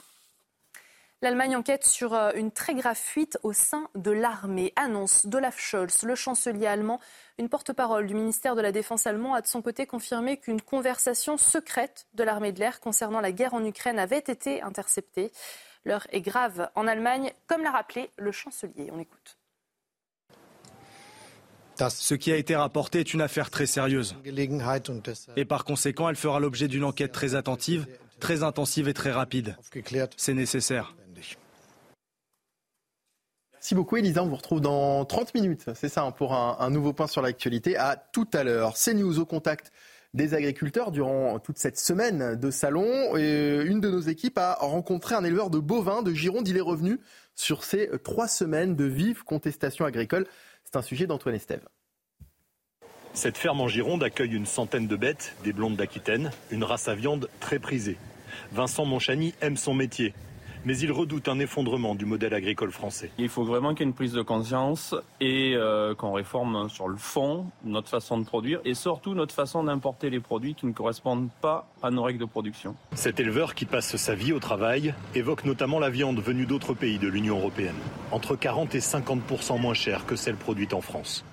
L'Allemagne enquête sur euh, une très grave fuite au sein de l'armée. Annonce d'Olaf Scholz, le chancelier allemand. Une porte-parole du ministère de la Défense allemand a de son côté confirmé qu'une conversation secrète de l'armée de l'air concernant la guerre en Ukraine avait été interceptée. L'heure est grave en Allemagne, comme l'a rappelé le chancelier. On écoute. Ce qui a été rapporté est une affaire très sérieuse. Et par conséquent, elle fera l'objet d'une enquête très attentive, très intensive et très rapide. C'est nécessaire. Merci beaucoup Elisa, on vous retrouve dans 30 minutes, c'est ça, hein, pour un, un nouveau point sur l'actualité. À tout à l'heure. C'est News au contact des agriculteurs durant toute cette semaine de salon. Une de nos équipes a rencontré un éleveur de bovins de Gironde. Il est revenu sur ces trois semaines de vives contestations agricoles. C'est un sujet d'Antoine Estève. Cette ferme en Gironde accueille une centaine de bêtes, des blondes d'Aquitaine, une race à viande très prisée. Vincent Monchani aime son métier mais il redoute un effondrement du modèle agricole français. Il faut vraiment qu'il y ait une prise de conscience et euh, qu'on réforme sur le fond notre façon de produire et surtout notre façon d'importer les produits qui ne correspondent pas à nos règles de production. Cet éleveur qui passe sa vie au travail évoque notamment la viande venue d'autres pays de l'Union européenne, entre 40 et 50% moins chère que celle produite en France.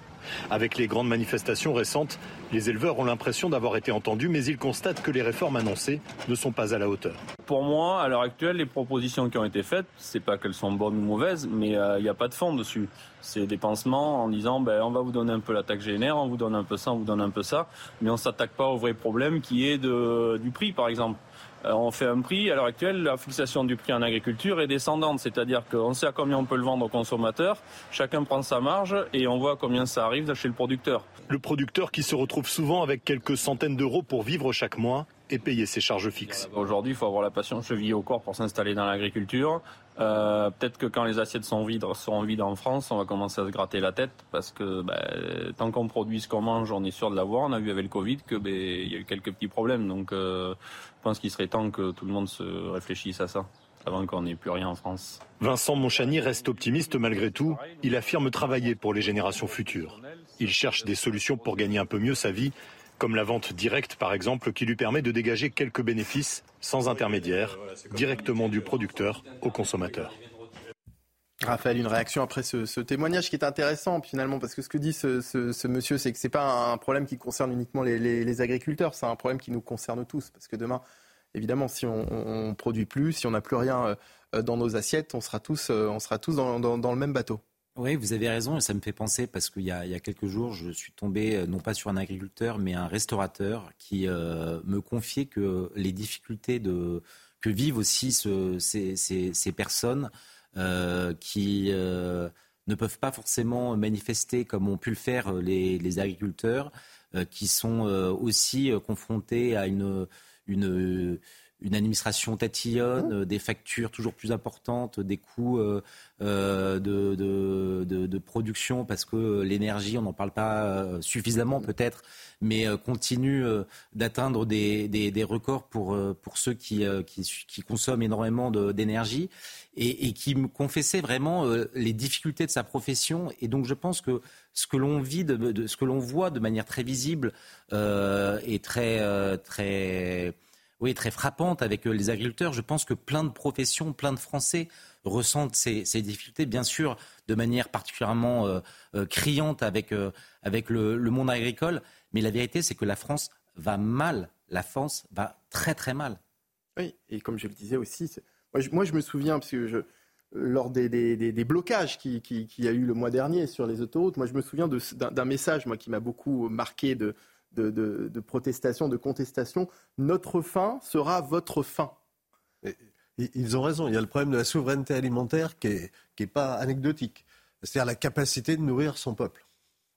Avec les grandes manifestations récentes, les éleveurs ont l'impression d'avoir été entendus, mais ils constatent que les réformes annoncées ne sont pas à la hauteur. Pour moi, à l'heure actuelle, les propositions qui ont été faites, c'est pas qu'elles sont bonnes ou mauvaises, mais euh, il n'y a pas de fond dessus. C'est des pansements en disant ben, on va vous donner un peu la taxe GNR, on vous donne un peu ça, on vous donne un peu ça, mais on s'attaque pas au vrai problème qui est du prix, par exemple. Euh, on fait un prix. À l'heure actuelle, la fixation du prix en agriculture est descendante, c'est-à-dire qu'on sait à combien on peut le vendre aux consommateurs, chacun prend sa marge et on voit combien ça arrive chez le producteur. Le producteur qui se retrouve souvent avec quelques centaines d'euros pour vivre chaque mois et payer ses charges fixes. Aujourd'hui, il faut avoir la passion chevillée au corps pour s'installer dans l'agriculture. Euh, peut-être que quand les assiettes sont vides, seront vides en France, on va commencer à se gratter la tête parce que ben, tant qu'on produit ce qu'on mange, on est sûr de l'avoir. On a vu avec le Covid que ben, il y a eu quelques petits problèmes. Donc, euh, je pense qu'il serait temps que tout le monde se réfléchisse à ça avant qu'on n'ait plus rien en France. Vincent Monchani reste optimiste malgré tout. Il affirme travailler pour les générations futures. Il cherche des solutions pour gagner un peu mieux sa vie comme la vente directe par exemple, qui lui permet de dégager quelques bénéfices sans intermédiaire, directement du producteur au consommateur. Raphaël, une réaction après ce, témoignage qui est intéressant finalement, parce que ce que dit ce, monsieur, c'est que ce n'est pas un problème qui concerne uniquement les, agriculteurs, c'est un problème qui nous concerne tous, parce que demain, évidemment, si on, ne produit plus, si on n'a plus rien euh, dans nos assiettes, on sera tous, euh, on sera tous dans le même bateau. Oui, vous avez raison, et ça me fait penser parce qu'il y, a quelques jours, je suis tombé euh, non pas sur un agriculteur, mais un restaurateur qui euh, me confiait que les difficultés de, que vivent aussi ces, personnes euh, qui ne peuvent pas forcément manifester comme ont pu le faire les, agriculteurs, qui sont aussi confrontés à une, une une administration tatillonne, mmh. des factures toujours plus importantes, des coûts euh, euh, de, de, de, production parce que l'énergie, on n'en parle pas euh, suffisamment peut-être, mais continue d'atteindre des, des, des, records pour, pour ceux qui, qui, qui consomment énormément d'énergie et, et, qui me confessait vraiment les difficultés de sa profession. Et donc je pense que ce que l'on vit, de, ce que l'on voit de manière très visible est très très oui, très frappante avec euh, les agriculteurs. Je pense que plein de professions, plein de Français ressentent ces, difficultés, bien sûr, de manière particulièrement euh, euh, criante avec, avec le, monde agricole. Mais la vérité, c'est que la France va mal. La France va très très mal. Oui, et comme je le disais aussi, moi je, me souviens, parce que lors des, des, blocages qu'il qui, qui, y a eu le mois dernier sur les autoroutes, moi je me souviens d'un message moi, qui m'a beaucoup marqué de, de, protestation, de contestation. Notre fin sera votre fin. ils ont raison. Il y a le problème de la souveraineté alimentaire qui n'est est pas anecdotique. C'est-à-dire la capacité de nourrir son peuple.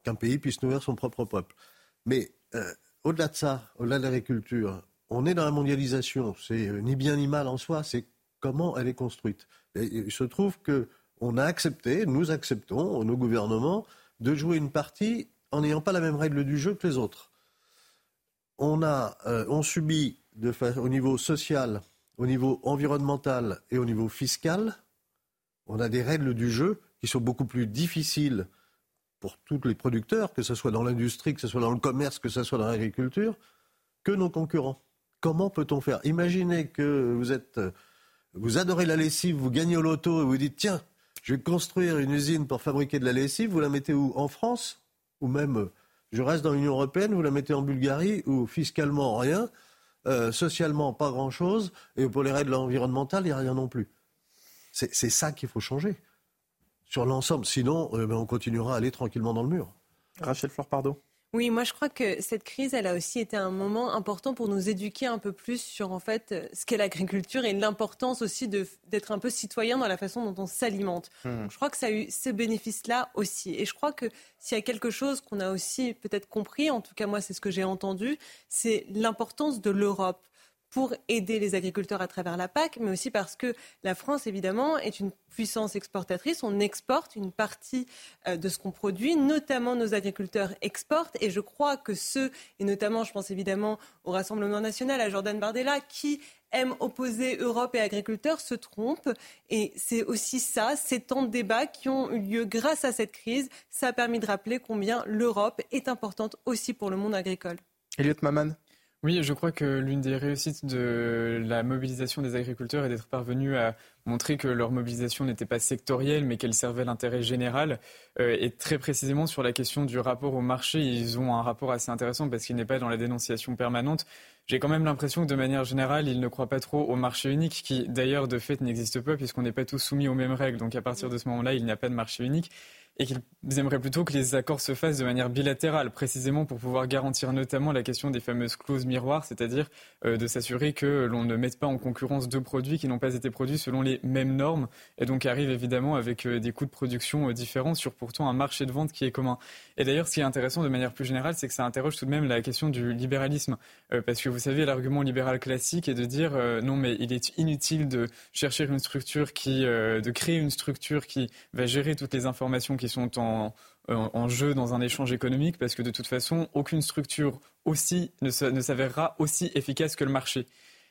Qu'un pays puisse nourrir son propre peuple. Mais euh, au-delà de ça, au-delà de l'agriculture, on est dans la mondialisation. C'est euh, ni bien ni mal en soi, c'est comment elle est construite. il se trouve que on a accepté, nous acceptons, nos gouvernements, de jouer une partie en n'ayant pas la même règle du jeu que les autres on, a, euh, on subit au niveau social, au niveau environnemental et au niveau fiscal, on a des règles du jeu qui sont beaucoup plus difficiles pour tous les producteurs, que ce soit dans l'industrie, que ce soit dans le commerce, que ce soit dans l'agriculture, que nos concurrents. Comment peut-on faire? Imaginez que vous êtes, vous adorez la lessive, vous gagnez au loto et vous dites tiens, je vais construire une usine pour fabriquer de la lessive. Vous la mettez où? En France? Ou même je reste dans l'Union européenne, vous la mettez en Bulgarie, où fiscalement rien, euh, socialement pas grand-chose, et pour les règles environnementales, il n'y a rien non plus. C'est ça qu'il faut changer sur l'ensemble. Sinon, euh, ben, on continuera à aller tranquillement dans le mur. Rachel. Oui, moi je crois que cette crise, elle a aussi été un moment important pour nous éduquer un peu plus sur en fait euh, ce qu'est l'agriculture et l'importance aussi d'être un peu citoyen dans la façon dont on s'alimente. Hmm. Je crois que ça a eu ce bénéfice-là aussi. Et je crois que s'il y a quelque chose qu'on a aussi peut-être compris, en tout cas moi c'est ce que j'ai entendu, c'est l'importance de l'Europe pour aider les agriculteurs à travers la PAC, mais aussi parce que la France, évidemment, est une puissance exportatrice. On exporte une partie euh, de ce qu'on produit, notamment nos agriculteurs exportent. Et je crois que ceux, et notamment, je pense évidemment au Rassemblement national, à Jordan Bardella, qui aiment opposer Europe et agriculteurs, se trompent. Et c'est aussi ça, ces temps de débat qui ont eu lieu grâce à cette crise. Ça a permis de rappeler combien l'Europe est importante aussi pour le monde agricole. Elliot Maman Oui, je crois que l'une des réussites de la mobilisation des agriculteurs est d'être parvenu à montrer que leur mobilisation n'était pas sectorielle, mais qu'elle servait l'intérêt général. Euh, et très précisément sur la question du rapport au marché, ils ont un rapport assez intéressant parce qu'il n'est pas dans la dénonciation permanente. J'ai quand même l'impression que de manière générale, ils ne croient pas trop au marché unique, qui d'ailleurs de fait n'existe pas puisqu'on n'est pas tous soumis aux mêmes règles. Donc à partir de ce moment-là, il n'y a pas de marché unique et qu'ils aimeraient plutôt que les accords se fassent de manière bilatérale, précisément pour pouvoir garantir notamment la question des fameuses clauses miroirs, c'est-à-dire euh, de s'assurer que l'on ne mette pas en concurrence deux produits qui n'ont pas été produits selon les mêmes normes, et donc arrivent évidemment avec euh, des coûts de production euh, différents sur pourtant un marché de vente qui est commun. Et d'ailleurs, ce qui est intéressant de manière plus générale, c'est que ça interroge tout de même la question du libéralisme, parce que vous savez, l'argument libéral classique est de dire non, mais il est inutile de chercher une structure qui, de créer une structure qui va gérer toutes les informations sont en, en, jeu dans un échange économique parce que de toute façon, aucune structure aussi ne s'avérera aussi efficace que le marché.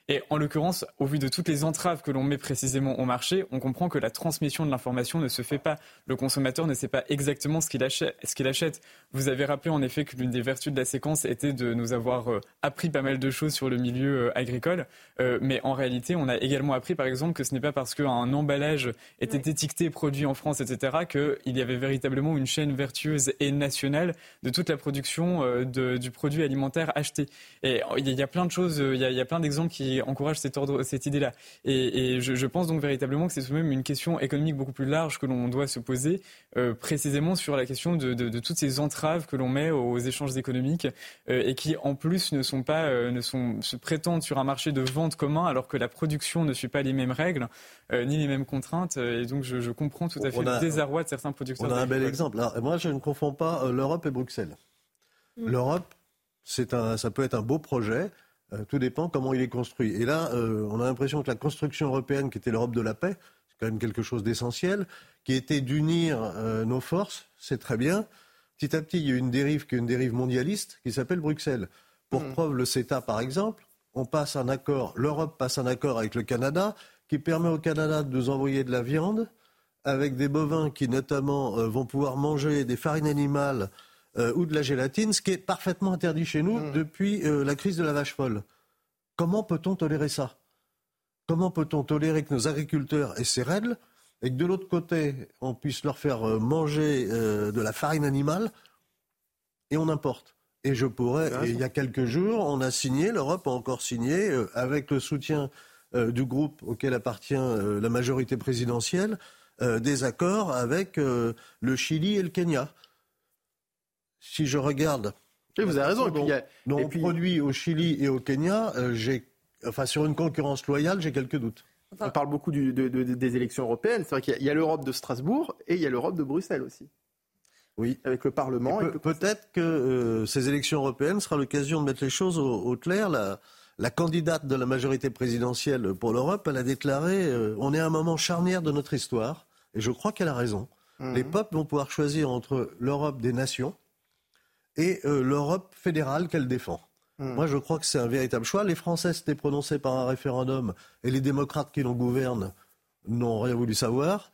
Et en l'occurrence, au vu de toutes les entraves que l'on met précisément au marché, on comprend que la transmission de l'information ne se fait pas. Le consommateur ne sait pas exactement ce qu'il achète, Vous avez rappelé en effet que l'une des vertus de la séquence était de nous avoir euh, appris pas mal de choses sur le milieu euh, agricole. Euh, mais en réalité, on a également appris par exemple que ce n'est pas parce qu'un emballage était étiqueté produit en France, etc., qu'il y avait véritablement une chaîne vertueuse et nationale de toute la production du produit alimentaire acheté. Et il y a plein de choses, il y a plein d'exemples qui encourage cette, cette idée-là. Et, je, pense donc véritablement que c'est tout de même une question économique beaucoup plus large que l'on doit se poser, euh, précisément sur la question de, toutes ces entraves que l'on met aux échanges économiques euh, et qui en plus ne sont pas, euh, ne sont, se prétendent sur un marché de vente commun alors que la production ne suit pas les mêmes règles ni les mêmes contraintes. Et donc je, comprends tout à fait le désarroi de certains producteurs. On a un bel exemple. moi, je ne confonds pas l'Europe et Bruxelles. Mm. L'Europe, c'est un, ça peut être un beau projet. Euh, tout dépend comment il est construit. Et là, euh, on a l'impression que la construction européenne, qui était l'Europe de la paix, c'est quand même quelque chose d'essentiel, qui était d'unir euh, nos forces, c'est très bien. Petit à petit, il y a une dérive qui est une dérive mondialiste qui s'appelle Bruxelles. Pour hmm. preuve, le CETA, par exemple, on passe un accord, l'Europe passe un accord avec le Canada qui permet au Canada de nous envoyer de la viande avec des bovins qui notamment vont pouvoir manger des farines animales euh, ou de la gélatine, ce qui est parfaitement interdit chez nous mmh. depuis euh, la crise de la vache folle. Comment peut-on tolérer ça? Comment peut-on tolérer que nos agriculteurs aient ces règles et que de l'autre côté, on puisse leur faire euh, manger de la farine animale et on importe? Et je pourrais, il y a quelques jours, on a signé, l'Europe a encore signé, avec le soutien du groupe auquel appartient la majorité présidentielle, des accords avec le Chili et le Kenya si je regarde. Et vous avez raison. Et puis, produit au Chili et au Kenya, euh, j'ai, enfin, sur une concurrence loyale, j'ai quelques doutes. On parle beaucoup des élections européennes. C'est vrai qu'il y a, l'Europe de Strasbourg et il y a l'Europe de Bruxelles aussi. Oui. Avec le Parlement. peut-être que euh, ces élections européennes sera l'occasion de mettre les choses au, clair. La, candidate de la majorité présidentielle pour l'Europe, elle a déclaré euh, on est à un moment charnière de notre histoire. Et je crois qu'elle a raison. Mhm. Les peuples vont pouvoir choisir entre l'Europe des nations et euh, l'Europe fédérale qu'elle défend. Hmm. Moi, je crois que c'est un véritable choix. Les Français s'étaient prononcés par un référendum et les démocrates qui l'ont gouverne n'ont rien voulu savoir.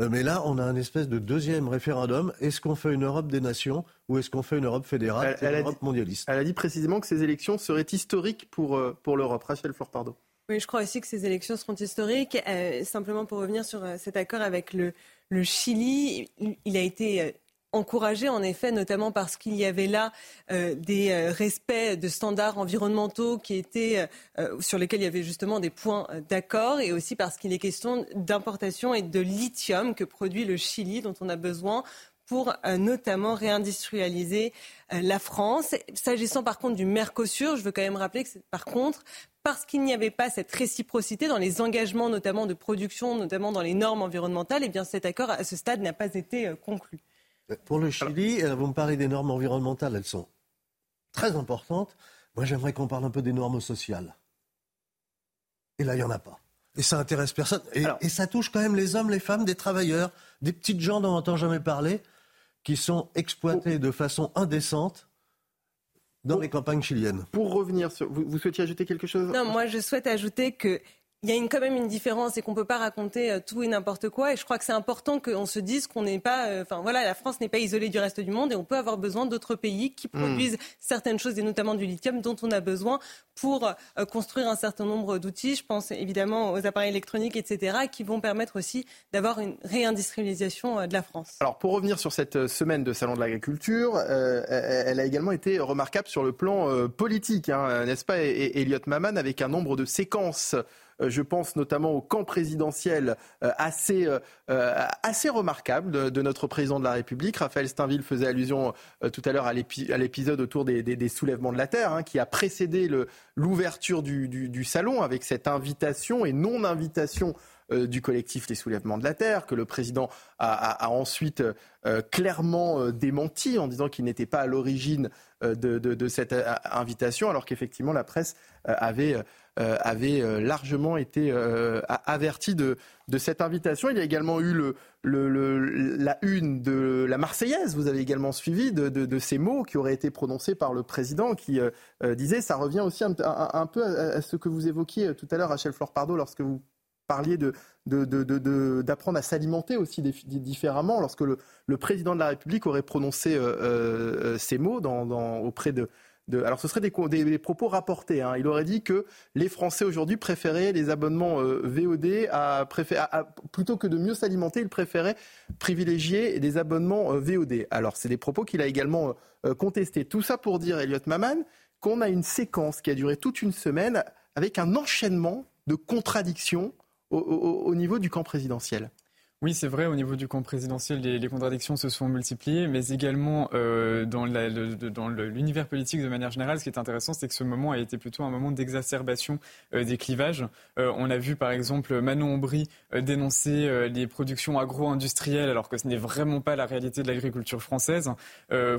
Euh, mais là, on a un espèce de deuxième référendum. Est-ce qu'on fait une Europe des nations ou est-ce qu'on fait une Europe fédérale, une Europe mondialiste? Elle a dit précisément que ces élections seraient historiques pour, euh, pour l'Europe. Rachel Florpardo. Oui, je crois aussi que ces élections seront historiques. simplement pour revenir sur cet accord avec le, le Chili, il a été encouragé en effet, notamment parce qu'il y avait là euh, des euh, respects de standards environnementaux qui étaient euh, sur lesquels il y avait justement des points d'accord, et aussi parce qu'il est question d'importation et de lithium que produit le Chili, dont on a besoin pour notamment réindustrialiser la France. S'agissant par contre du Mercosur, je veux quand même rappeler que par contre, parce qu'il n'y avait pas cette réciprocité dans les engagements notamment de production, notamment dans les normes environnementales, et eh bien cet accord à ce stade n'a pas été conclu. Pour le Chili, vous me parlez des normes environnementales, elles sont très importantes. Moi, j'aimerais qu'on parle un peu des normes sociales. Et là, il n'y en a pas. Et ça intéresse personne. Et, ça touche quand même les hommes, les femmes, des travailleurs, des petites gens dont on n'entend jamais parler, qui sont exploités de façon indécente dans les campagnes chiliennes. Pour revenir sur. Vous, vous souhaitiez ajouter quelque chose? Non, moi, je souhaite ajouter que il y a une, quand même une différence et qu'on ne peut pas raconter euh, tout et n'importe quoi. Et je crois que c'est important qu'on se dise qu'on n'est pas. Euh, enfin voilà, la France n'est pas isolée du reste du monde et on peut avoir besoin d'autres pays qui hmm. produisent certaines choses et notamment du lithium dont on a besoin pour euh, construire un certain nombre d'outils. Je pense évidemment aux appareils électroniques, etc., qui vont permettre aussi d'avoir une réindustrialisation de la France. Alors pour revenir sur cette semaine de Salon de l'agriculture, elle a également été remarquable sur le plan politique, hein, n'est-ce pas, Elliot Maman, avec un nombre de séquences je pense notamment au camp présidentiel euh, assez, euh, assez remarquable de, notre président de la République. Raphaël Steinville faisait allusion tout à l'heure à l'épisode autour des, soulèvements de la Terre, hein, qui a précédé l'ouverture du, salon avec cette invitation et non-invitation du collectif Les Soulèvements de la Terre, que le président a, ensuite clairement démenti en disant qu'il n'était pas à l'origine de, cette invitation, alors qu'effectivement la presse avait euh, avait euh, largement été euh, averti de, cette invitation. Il y a également eu la une de la Marseillaise, vous avez également suivi, de, ces mots qui auraient été prononcés par le président qui disait, ça revient aussi un, peu à, ce que vous évoquiez tout à l'heure, Rachel Florpardo, lorsque vous parliez d'apprendre à s'alimenter aussi différemment, lorsque le, président de la République aurait prononcé ces mots auprès de, alors ce serait des, propos rapportés. Hein. Il aurait dit que les Français aujourd'hui préféraient les abonnements euh, VOD plutôt que de mieux s'alimenter, ils préféraient privilégier des abonnements euh, VOD. Alors c'est des propos qu'il a également euh, contestés. Tout ça pour dire, Elliot Maman, qu'on a une séquence qui a duré toute une semaine avec un enchaînement de contradictions au niveau du camp présidentiel. Oui, c'est vrai, au niveau du camp présidentiel, les, contradictions se sont multipliées, mais également euh, dans, l'univers politique de manière générale, ce qui est intéressant, c'est que ce moment a été plutôt un moment d'exacerbation euh, des clivages. Euh, on a vu par exemple Manon Aubry dénoncer les productions agro-industrielles, alors que ce n'est vraiment pas la réalité de l'agriculture française.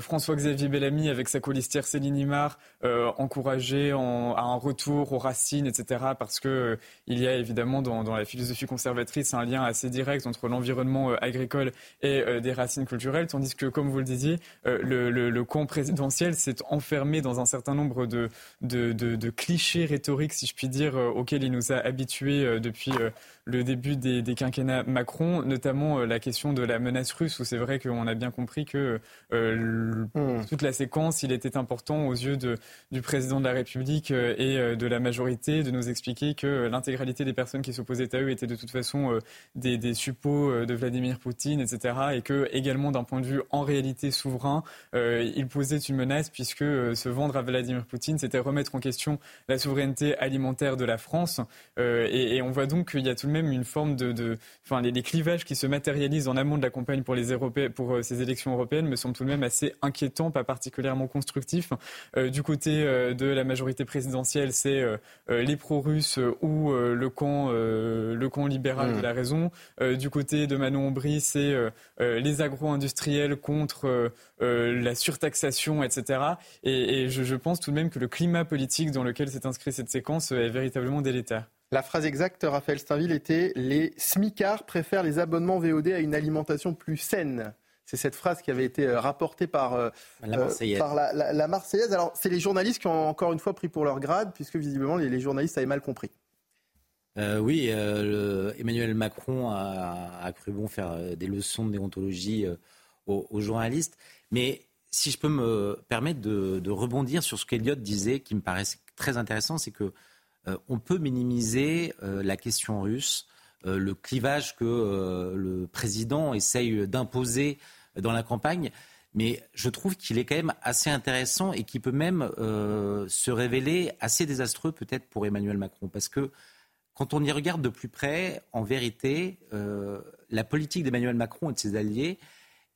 François-Xavier Bellamy, avec sa colistière Céline Imard, encourageait à un retour aux racines, etc., parce que il y a évidemment dans, dans la philosophie conservatrice un lien assez direct entre l'environnement euh, agricole et euh, des racines culturelles, tandis que, comme vous le disiez, euh, le, camp présidentiel s'est enfermé dans un certain nombre de, clichés rhétoriques, si je puis dire, auxquels il nous a habitués depuis le début des, des, quinquennats Macron, notamment la question de la menace russe, où c'est vrai qu'on a bien compris que hmm. toute la séquence, il était important aux yeux de, du président de la République et de la majorité de nous expliquer que l'intégralité des personnes qui s'opposaient à eux étaient de toute façon des, des suppôts euh, de Vladimir Poutine, etc. Et que également d'un point de vue en réalité souverain, euh, il posait une menace puisque euh, se vendre à Vladimir Poutine, c'était remettre en question la souveraineté alimentaire de la France. Et, on voit donc qu'il y a tout de même une forme de, enfin les, clivages qui se matérialisent en amont de la campagne pour les pour ces élections européennes me semblent tout de même assez inquiétants, pas particulièrement constructifs. du côté de la majorité présidentielle, c'est les pro-russes ou le camp le camp libéral de mmh. la raison. du côté de Manon Aubry, c'est euh, euh, les agro-industriels contre euh, la surtaxation, etc. Et, je, pense tout de même que le climat politique dans lequel s'est inscrit cette séquence est véritablement délétère. La phrase exacte, Raphaël Steinville, était Les smicards préfèrent les abonnements VOD à une alimentation plus saine. C'est cette phrase qui avait été rapportée par, la, Marseillaise. la, Marseillaise. Alors, c'est les journalistes qui ont encore une fois pris pour leur grade, puisque visiblement les journalistes avaient mal compris. Euh, oui, euh, Emmanuel Macron a, cru bon faire euh, des leçons de déontologie aux, journalistes. Mais si je peux me permettre de, rebondir sur ce qu'Eliott disait, qui me paraît très intéressant, c'est que on peut minimiser la question russe, le clivage que le président essaye d'imposer dans la campagne. Mais je trouve qu'il est quand même assez intéressant et qui peut même se révéler assez désastreux peut-être pour Emmanuel Macron. Parce que quand on y regarde de plus près, en vérité, euh, la politique d'Emmanuel Macron et de ses alliés,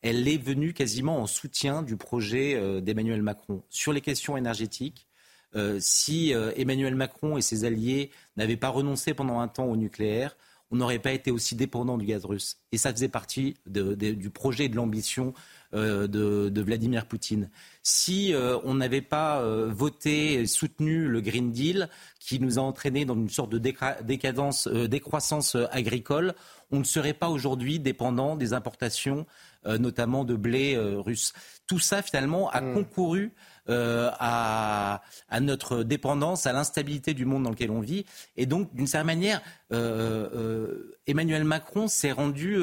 elle est venue quasiment en soutien du projet euh, d'Emmanuel Macron. Sur les questions énergétiques, euh, si Emmanuel Macron et ses alliés n'avaient pas renoncé pendant un temps au nucléaire, on n'aurait pas été aussi dépendant du gaz russe. Et ça faisait partie du projet et de l'ambition de, Vladimir Poutine. Si on n'avait pas voté et soutenu le Green Deal, qui nous a entraîné dans une sorte de décadence, décroissance agricole, on ne serait pas aujourd'hui dépendant des importations, notamment de blé russe. Tout ça, finalement, a hmm. concouru euh, à, notre dépendance, à l'instabilité du monde dans lequel on vit. Et donc, d'une certaine manière, euh, euh, Emmanuel Macron s'est rendu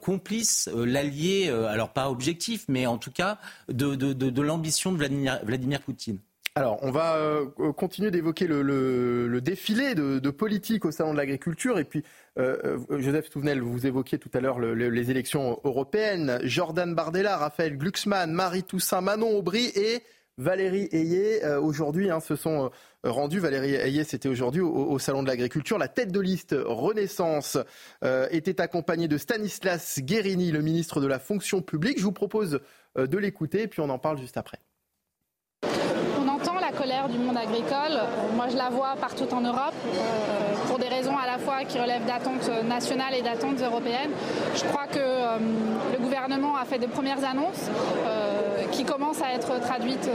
complice, l'allié, alors pas objectif, mais en tout cas de, l'ambition de Vladimir, Poutine. Alors, on va continuer d'évoquer le, défilé de, politique au Salon de l'Agriculture. Et puis, Joseph Touvenel, vous évoquiez tout à l'heure les élections européennes. Jordan Bardella, Raphaël Glucksmann, Marie Toussaint, Manon Aubry et Valérie Ayé, aujourd'hui, hein, se sont rendus. Valérie Ayé, c'était aujourd'hui au, Salon de l'Agriculture. La tête de liste Renaissance était accompagnée de Stanislas Guérini, le ministre de la Fonction publique. Je vous propose de l'écouter puis on en parle juste après du monde agricole. Moi, je la vois partout en Europe, euh, pour des raisons à la fois qui relèvent d'attentes nationales et d'attentes européennes. Je crois que euh, le gouvernement a fait de premières annonces euh, qui commencent à être traduites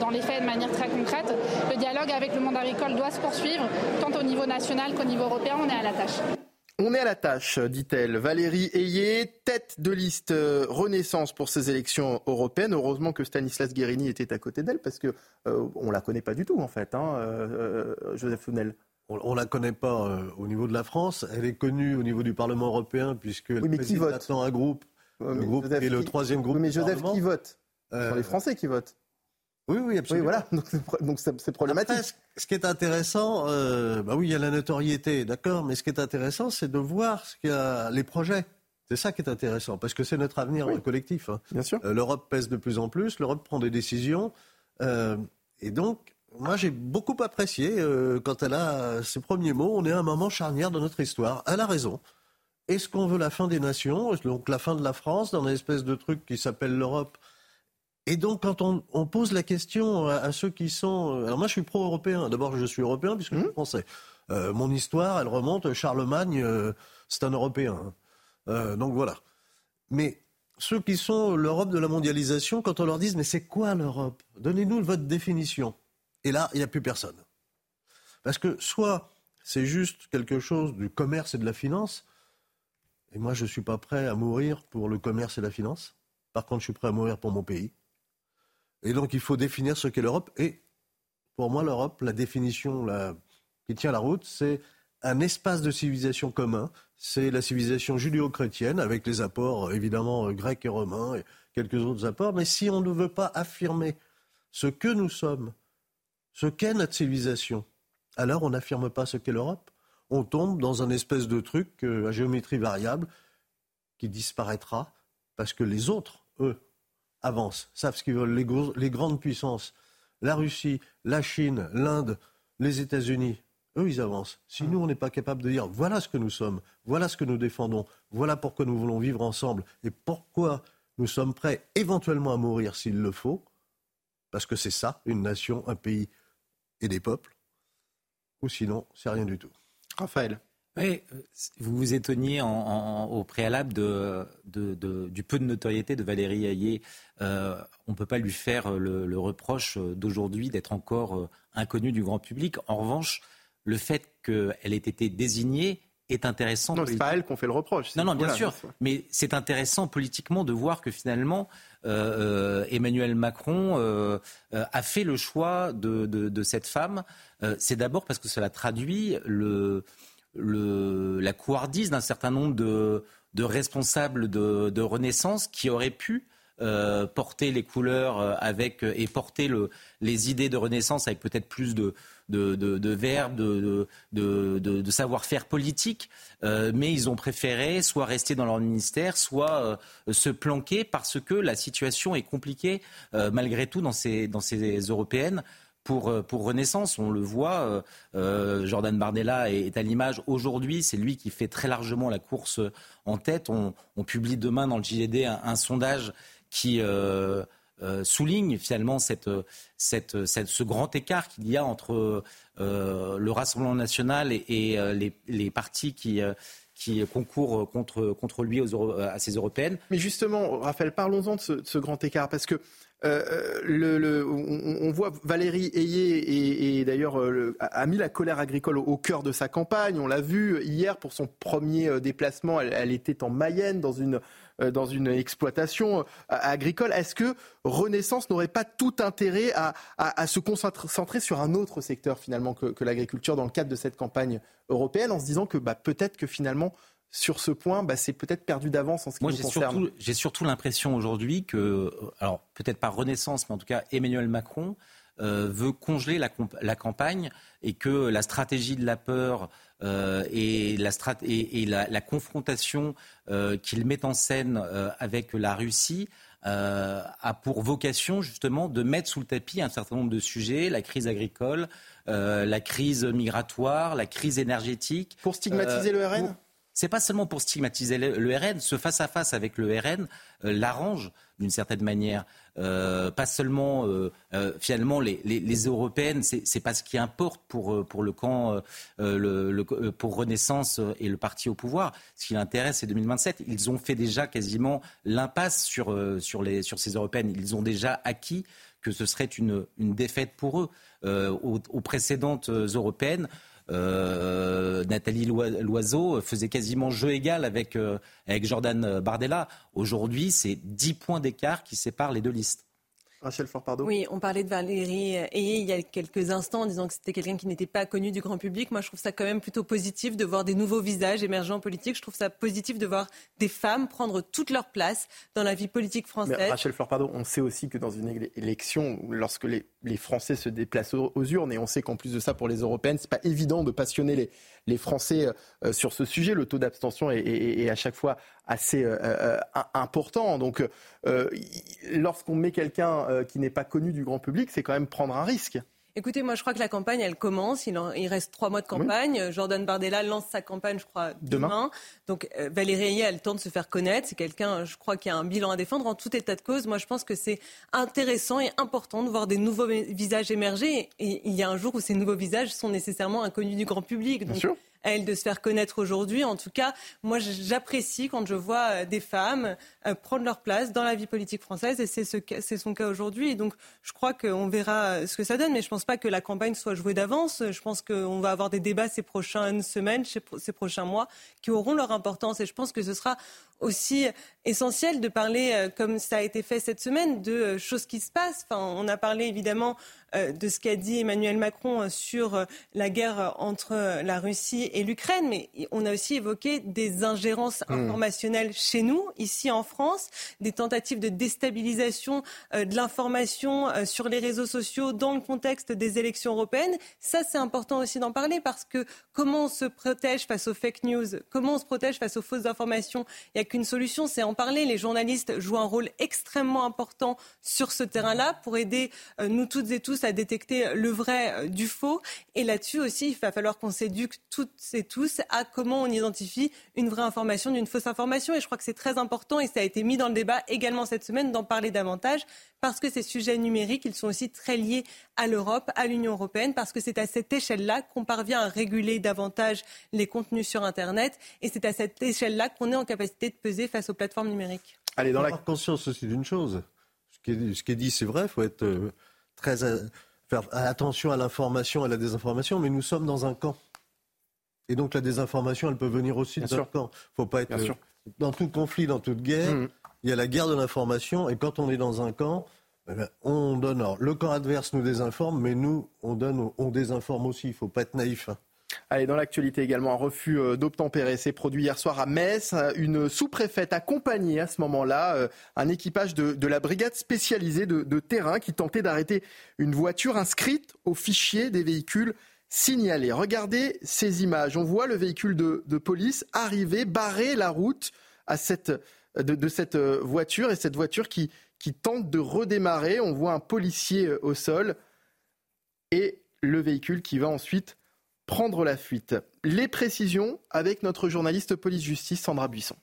dans les faits de manière très concrète. Le dialogue avec le monde agricole doit se poursuivre, tant au niveau national qu'au niveau européen. On est à la tâche. On est à la tâche, dit-elle. Valérie Ayé, tête de liste euh, Renaissance pour ces élections européennes. Heureusement que Stanislas Guérini était à côté d'elle parce que euh, on la connaît pas du tout en fait, hein, euh, Joseph Founel. On, ne la connaît pas au niveau de la France. Elle est connue au niveau du Parlement européen puisque oui, mais qui vote? un groupe, le groupe qui est le troisième groupe. mais Joseph, qui vote? Ce sont les Français qui votent. Oui, oui, absolument. Oui, voilà, donc c'est problématique. ce qui est intéressant, euh, bah oui, il y a la notoriété, d'accord, mais ce qui est intéressant, c'est de voir ce qu'il y a, les projets. C'est ça qui est intéressant, parce que c'est notre avenir collectif. Hein. Bien sûr. Euh, L'Europe pèse de plus en plus, l'Europe prend des décisions, euh, et donc, moi, j'ai beaucoup apprécié quand elle a ses premiers mots. On est à un moment charnière de notre histoire. Elle a raison. Est-ce qu'on veut la fin des nations, donc la fin de la France, dans une espèce de truc qui s'appelle l'Europe et donc, quand on, pose la question à, ceux qui sont... Euh, alors moi, je suis pro-européen. D'abord, je suis européen puisque je suis mmh. français. Euh, mon histoire, elle remonte. Charlemagne, euh, c'est un Européen. Hein. donc voilà. Mais ceux qui sont l'Europe de la mondialisation, quand on leur dit mais c'est quoi l'Europe? Donnez-nous votre définition. Et là, il n'y a plus personne. Parce que soit c'est juste quelque chose du commerce et de la finance, et moi je ne suis pas prêt à mourir pour le commerce et la finance. Par contre, je suis prêt à mourir pour mon pays. Et donc, il faut définir ce qu'est l'Europe. Et pour moi, l'Europe, la définition qui tient la route, c'est un espace de civilisation commun. C'est la civilisation judéo-chrétienne, avec les apports évidemment grecs et romains et quelques autres apports. Mais si on ne veut pas affirmer ce que nous sommes, ce qu'est notre civilisation, alors on n'affirme pas ce qu'est l'Europe. On tombe dans un espèce de truc euh, à géométrie variable qui disparaîtra parce que les autres, eux, avancent, savent ce qu'ils veulent. Les, grandes puissances, la Russie, la Chine, l'Inde, les États-Unis, eux, ils avancent. Si nous, on n'est pas capable de dire voilà ce que nous sommes, voilà ce que nous défendons, voilà pourquoi nous voulons vivre ensemble et pourquoi nous sommes prêts éventuellement à mourir s'il le faut, parce que c'est ça, une nation, un pays et des peuples, ou sinon, c'est rien du tout. Raphaël. Oui, euh, vous vous étonniez au préalable du peu de notoriété de Valérie Hayé. Euh, on ne peut pas lui faire le, reproche d'aujourd'hui d'être encore euh, inconnue du grand public. En revanche, le fait qu'elle ait été désignée est intéressant. Non, c'est pas elle qu'on fait le reproche. Non, non, bien sûr. Mais c'est intéressant politiquement de voir que finalement, Emmanuel Macron a fait le choix de cette femme. c'est d'abord parce que cela traduit le la couardise d'un certain nombre de, responsables de, Renaissance qui auraient pu euh, porter les couleurs euh, avec et porter le, les idées de Renaissance avec peut-être plus de, de, verbe, de, savoir-faire politique, euh, mais ils ont préféré soit rester dans leur ministère, soit se planquer parce que la situation est compliquée malgré tout dans ces européennes pour, euh, pour Renaissance. On le voit, euh, euh, Jordan Bardella est, à l'image aujourd'hui. C'est lui qui fait très largement la course en tête. On, publie demain dans le JDD un, sondage qui souligne finalement cette, cette, ce grand écart qu'il y a entre le Rassemblement national et, les, partis qui, qui concourent contre, contre lui aux, à ces européennes. Mais justement, Raphaël, parlons-en de ce, grand écart, parce que euh, le, on, voit Valérie Ayé et, d'ailleurs a mis la colère agricole au, cœur de sa campagne. On l'a vu hier pour son premier déplacement. Elle, était en Mayenne dans une euh, dans une exploitation euh, agricole. Est-ce que Renaissance n'aurait pas tout intérêt à, se concentrer sur un autre secteur finalement que, l'agriculture dans le cadre de cette campagne européenne en se disant que bah, peut-être que finalement sur ce point, bah, c'est peut-être perdu d'avance en ce qui Moi, nous concerne. J'ai surtout l'impression aujourd'hui que, euh, alors peut-être pas Renaissance, mais en tout cas Emmanuel Macron veut congeler la, campagne et que la stratégie de la peur euh, et, la, et, la, confrontation euh, qu'il met en scène euh, avec la Russie a pour vocation justement de mettre sous le tapis un certain nombre de sujets, la crise agricole, la crise migratoire, la crise énergétique. Pour stigmatiser le RN c'est pas seulement pour stigmatiser le, RN, ce face-à-face avec le RN l'arrange d'une certaine manière. Euh, pas seulement euh, euh, finalement les, les, européennes, c'est pas ce qui importe pour pour le camp, le, pour Renaissance et le parti au pouvoir. Ce qui l'intéresse, c'est 2027. Ils ont fait déjà quasiment l'impasse sur sur les sur ces européennes. Ils ont déjà acquis que ce serait une une défaite pour eux aux précédentes européennes. Euh, Nathalie Loiseau faisait quasiment jeu égal avec, euh, avec Jordan Bardella. Aujourd'hui, c'est 10 points d'écart qui séparent les deux listes. Rachel Oui, on parlait de Valérie Ayé il y a quelques instants en disant que c'était quelqu'un qui n'était pas connu du grand public. Moi, je trouve ça quand même plutôt positif de voir des nouveaux visages émergents politiques. Je trouve ça positif de voir des femmes prendre toute leur place dans la vie politique française. Mais Rachel Florpardo, on sait aussi que dans une élection, lorsque les, Français se déplacent aux, urnes, et on sait qu'en plus de ça, pour les européennes, c'est pas évident de passionner les, les Français euh, sur ce sujet. Le taux d'abstention est, à chaque fois assez euh, euh, important. Donc, lorsqu'on met quelqu'un qui n'est pas connu du grand public, c'est quand même prendre un risque. Écoutez, moi je crois que la campagne, elle commence. Il, il reste trois mois de campagne. Jordan Bardella lance sa campagne, je crois, demain. Donc Valérie Ayé a le temps de se faire connaître. C'est quelqu'un, je crois, qui a un bilan à défendre. En tout état de cause, moi je pense que c'est intéressant et important de voir des nouveaux visages émerger. Et il y a un jour où ces nouveaux visages sont nécessairement inconnus du grand public. Bien sûr à elle de se faire connaître aujourd'hui. En tout cas, moi, j'apprécie quand je vois euh, des femmes euh, prendre leur place dans la vie politique française et c'est ce, son cas aujourd'hui. Et donc, je crois qu'on verra euh, ce que ça donne, mais je ne pense pas que la campagne soit jouée d'avance. Je pense qu'on va avoir des débats ces prochaines semaines, ces prochains mois, qui auront leur importance. Et je pense que ce sera aussi essentiel de parler, comme ça a été fait cette semaine, de choses qui se passent. Enfin, on a parlé évidemment euh, de ce qu'a dit Emmanuel Macron euh, sur euh, la guerre entre la Russie et l'Ukraine, mais on a aussi évoqué des ingérences hmm. informationnelles chez nous, ici en France, des tentatives de déstabilisation de l'information sur les réseaux sociaux dans le contexte des élections européennes. Ça, c'est important aussi d'en parler parce que comment on se protège face aux fake news, comment on se protège face aux fausses informations, il n'y a qu'une solution, c'est en parler. Les journalistes jouent un rôle extrêmement important sur ce terrain-là pour aider nous toutes et tous à détecter le vrai euh, du faux. Et là-dessus aussi, il va falloir qu'on s'éduque toutes et tous à comment on identifie une vraie information d'une fausse information. Et je crois que c'est très important et ça a été mis dans le débat également cette semaine d'en parler davantage parce que ces sujets numériques, ils sont aussi très liés à l'Europe, à l'Union européenne, parce que c'est à cette échelle-là qu'on parvient à réguler davantage les contenus sur Internet et c'est à cette échelle-là qu'on est en capacité de peser face aux plateformes numériques. Allez, dans la conscience aussi d'une chose. Ce qui est, ce qui est dit, c'est vrai, il faut être euh, très euh, faire attention à l'information, à la désinformation, mais nous sommes dans un camp. Et donc la désinformation, elle peut venir aussi de notre camp. Faut pas être euh, dans tout conflit, dans toute guerre. Mmh. Il y a la guerre de l'information, et quand on est dans un camp, eh ben, on donne. le camp adverse nous désinforme, mais nous, on donne, on désinforme aussi. Il faut pas être naïf. Hein. Allez, dans l'actualité également, un refus euh, d'obtempérer s'est produit hier soir à Metz. Une sous-préfète accompagnait à ce moment-là euh, un équipage de, la brigade spécialisée de, terrain qui tentait d'arrêter une voiture inscrite au fichier des véhicules signalés. Regardez ces images. On voit le véhicule de, police arriver, barrer la route à cette, de, cette euh, voiture et cette voiture qui, qui tente de redémarrer. On voit un policier au sol et le véhicule qui va ensuite prendre la fuite. Les précisions avec notre journaliste police-justice Sandra Buisson.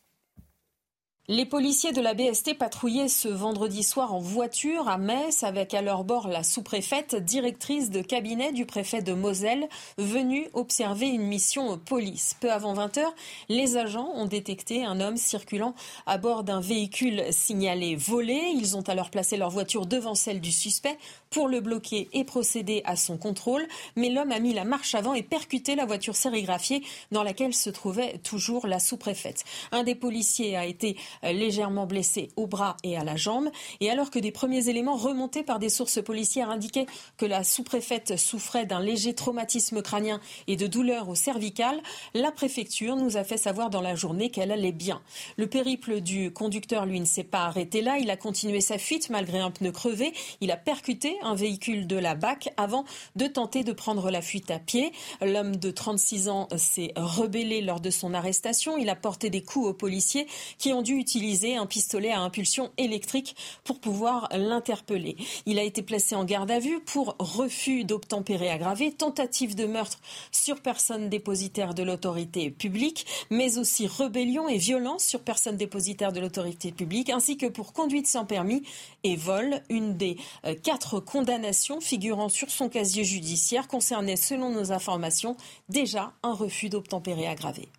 Les policiers de la BST patrouillaient ce vendredi soir en voiture à Metz avec à leur bord la sous-préfète, directrice de cabinet du préfet de Moselle, venue observer une mission police. Peu avant 20 heures, les agents ont détecté un homme circulant à bord d'un véhicule signalé volé. Ils ont alors placé leur voiture devant celle du suspect pour le bloquer et procéder à son contrôle. Mais l'homme a mis la marche avant et percuté la voiture sérigraphiée dans laquelle se trouvait toujours la sous-préfète. Un des policiers a été légèrement blessé au bras et à la jambe. Et alors que des premiers éléments remontés par des sources policières indiquaient que la sous-préfète souffrait d'un léger traumatisme crânien et de douleurs au cervical, la préfecture nous a fait savoir dans la journée qu'elle allait bien. Le périple du conducteur, lui, ne s'est pas arrêté là. Il a continué sa fuite malgré un pneu crevé. Il a percuté un véhicule de la BAC avant de tenter de prendre la fuite à pied. L'homme de 36 ans s'est rebellé lors de son arrestation. Il a porté des coups aux policiers qui ont dû utiliser un pistolet à impulsion électrique pour pouvoir l'interpeller. Il a été placé en garde à vue pour refus d'obtempérer aggravé, tentative de meurtre sur personne dépositaire de l'autorité publique, mais aussi rébellion et violence sur personne dépositaire de l'autorité publique, ainsi que pour conduite sans permis et vol. Une des euh, quatre condamnations figurant sur son casier judiciaire concernait, selon nos informations, déjà un refus d'obtempérer aggravé.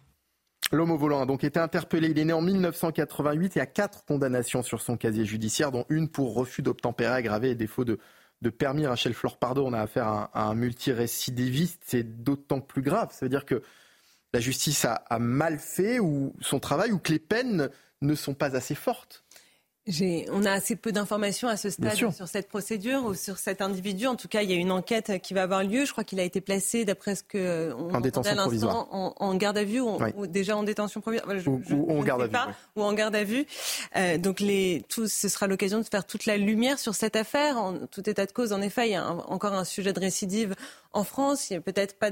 L'homme au volant a donc été interpellé. Il est né en 1988 et a quatre condamnations sur son casier judiciaire, dont une pour refus d'obtempérer aggravé et défaut de, permis. Rachel Flore Pardo, on a affaire à un, un multirécidiviste. C'est d'autant plus grave. Ça veut dire que la justice a, a mal fait ou son travail ou que les peines ne sont pas assez fortes on a assez peu d'informations à ce stade sur cette procédure ou sur cet individu. En tout cas, il y a une enquête qui va avoir lieu. Je crois qu'il a été placé, d'après ce que on en détention provisoire, en, garde à vue ou, déjà en détention provisoire, ou, en garde à vue, ou en garde à vue. Euh, donc les, tout, ce sera l'occasion de faire toute la lumière sur cette affaire. En tout état de cause, en effet, il y a encore un sujet de récidive en France. Il n'y a peut-être pas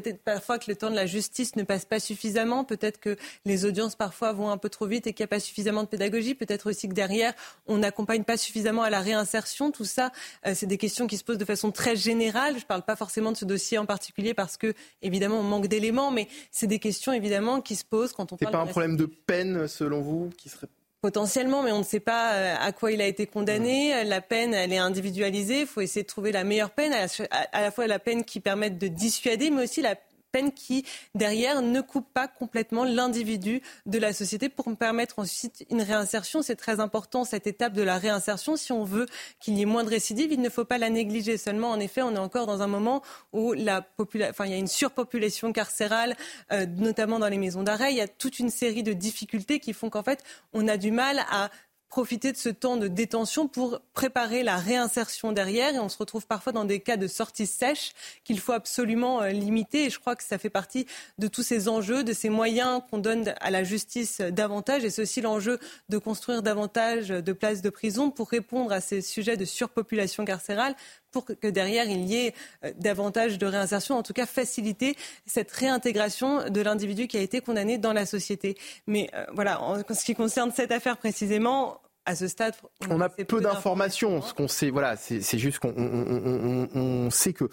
peut-être parfois que le temps de la justice ne passe pas suffisamment, peut-être que les audiences parfois vont un peu trop vite et qu'il n'y a pas suffisamment de pédagogie, peut-être aussi que derrière, on n'accompagne pas suffisamment à la réinsertion. Tout ça, euh, c'est des questions qui se posent de façon très générale. Je ne parle pas forcément de ce dossier en particulier parce que, évidemment, on manque d'éléments, mais c'est des questions, évidemment, qui se posent quand on parle... C'est pas un problème de peine, selon vous, qui serait Potentiellement, mais on ne sait pas euh, à quoi il a été condamné. La peine, elle est individualisée. Il faut essayer de trouver la meilleure peine, à la fois la peine qui permette de dissuader, mais aussi la peine qui, derrière, ne coupe pas complètement l'individu de la société pour permettre ensuite une réinsertion. C'est très important, cette étape de la réinsertion. Si on veut qu'il y ait moins de récidives, il ne faut pas la négliger. Seulement, en effet, on est encore dans un moment où il y a une surpopulation carcérale, euh, notamment dans les maisons d'arrêt. Il y a toute une série de difficultés qui font qu'en fait, on a du mal à profiter de ce temps de détention pour préparer la réinsertion derrière. Et on se retrouve parfois dans des cas de sortie sèche qu'il faut absolument euh, limiter. Et je crois que ça fait partie de tous ces enjeux, de ces moyens qu'on donne à la justice davantage. Et c'est aussi l'enjeu de construire davantage de places de prison pour répondre à ces sujets de surpopulation carcérale pour que derrière il y ait euh, davantage de réinsertion, en tout cas faciliter cette réintégration de l'individu qui a été condamné dans la société. Mais euh, voilà, en ce qui concerne cette affaire précisément, à ce stade, on, a peu, d'informations. Ce qu'on sait, voilà, c'est juste qu'on sait que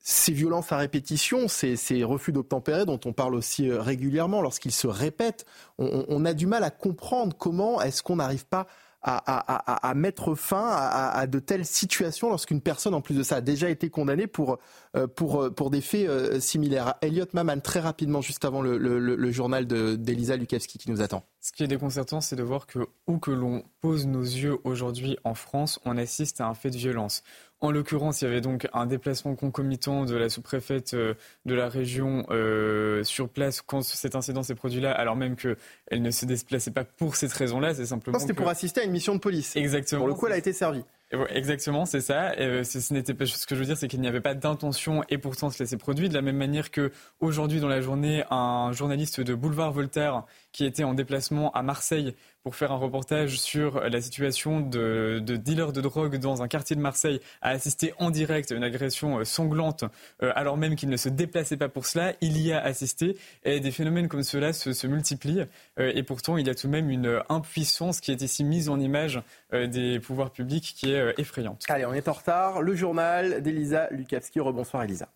ces violences à répétition, ces, refus d'obtempérer dont on parle aussi euh, régulièrement, lorsqu'ils se répètent, on, on, a du mal à comprendre comment est-ce qu'on n'arrive pas à, mettre fin à, de telles situations lorsqu'une personne, en plus de ça, a déjà été condamnée pour, euh, pour, euh, pour des faits euh, similaires. Elliot Maman, très rapidement, juste avant le, le, journal d'Elisa Lukavski qui nous attend. Ce qui est déconcertant, c'est de voir que où que l'on pose nos yeux aujourd'hui en France, on assiste à un fait de violence. En l'occurrence, il y avait donc un déplacement concomitant de la sous-préfète euh, de la région euh, sur place quand cet incident s'est produit là, alors même qu'elle ne se déplaçait pas pour cette raison-là, c'est simplement. C'était pour assister à une mission de police. Exactement. Pour le coup, elle a été servie. Exactement, c'est ça. Euh, ce n'était pas ce que je veux dire, c'est qu'il n'y avait pas d'intention et pourtant cela s'est produit. De la même manière que aujourd'hui dans la journée, un journaliste de Boulevard Voltaire qui était en déplacement à Marseille pour faire un reportage sur la situation de, dealers de drogue dans un quartier de Marseille, a assisté en direct à une agression euh, sanglante, euh, alors même qu'il ne se déplaçait pas pour cela. Il y a assisté et des phénomènes comme cela se, multiplient. Euh, et pourtant, il y a tout de même une impuissance qui est ici mise en image des pouvoirs publics qui est effrayante. Allez, on est en retard. Le journal d'Elisa Lukavski. Rebonsoir, Elisa.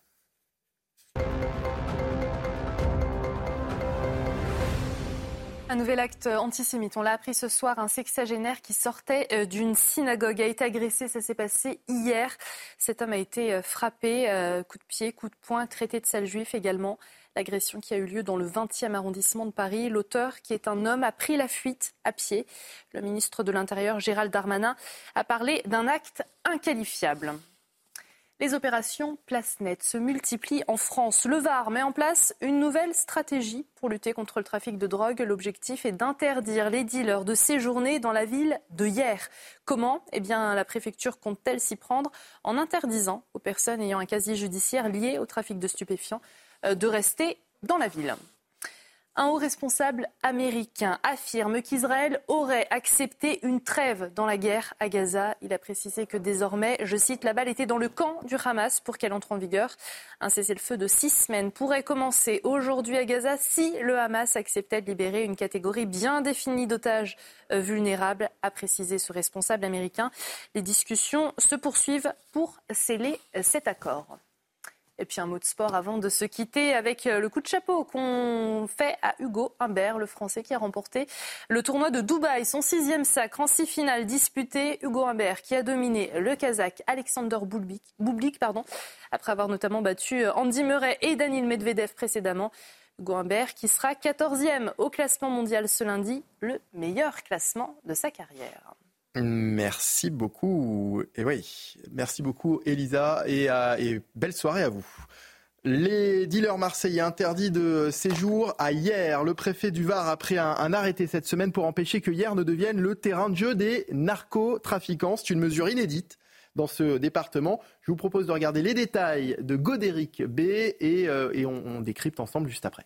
Un nouvel acte antisémite. On l'a appris ce soir. Un sexagénaire qui sortait euh, d'une synagogue a été agressé. Ça s'est passé hier. Cet homme a été euh, frappé, euh, coup de pied, coup de poing, traité de sale juif également. L'agression qui a eu lieu dans le 20e arrondissement de Paris. L'auteur, qui est un homme, a pris la fuite à pied. Le ministre de l'Intérieur, Gérald Darmanin, a parlé d'un acte inqualifiable. Les opérations Place Net se multiplient en France. Le Var met en place une nouvelle stratégie pour lutter contre le trafic de drogue. L'objectif est d'interdire les dealers de séjourner dans la ville de hier. Comment? Eh la préfecture compte-t-elle s'y prendre en interdisant aux personnes ayant un casier judiciaire lié au trafic de stupéfiants euh, de rester dans la ville? Un haut responsable américain affirme qu'Israël aurait accepté une trêve dans la guerre à Gaza. Il a précisé que désormais, je cite, la balle était dans le camp du Hamas pour qu'elle entre en vigueur. Un cessez-le-feu de six semaines pourrait commencer aujourd'hui à Gaza si le Hamas acceptait de libérer une catégorie bien définie d'otages euh, vulnérables, a précisé ce responsable américain. Les discussions se poursuivent pour sceller cet accord. Et puis un mot de sport avant de se quitter avec euh, le coup de chapeau qu'on fait à Hugo Humbert, le Français qui a remporté le tournoi de Dubaï, son sixième sacre en six finales disputées. Hugo Humbert qui a dominé le Kazakh Alexander Bublik, pardon, après avoir notamment battu euh, Andy Murray et Daniel Medvedev précédemment. Hugo Humbert qui sera 14e au classement mondial ce lundi, le meilleur classement de sa carrière. Merci beaucoup. Et oui, merci beaucoup Elisa et, belle soirée à vous. Les dealers marseillais interdits de séjour à hier. Le préfet du Var a pris un, un, arrêté cette semaine pour empêcher que hier ne devienne le terrain de jeu des narcotrafiquants. C'est une mesure inédite dans ce département. Je vous propose de regarder les détails de Godéric B et, euh, on décrypte ensemble juste après.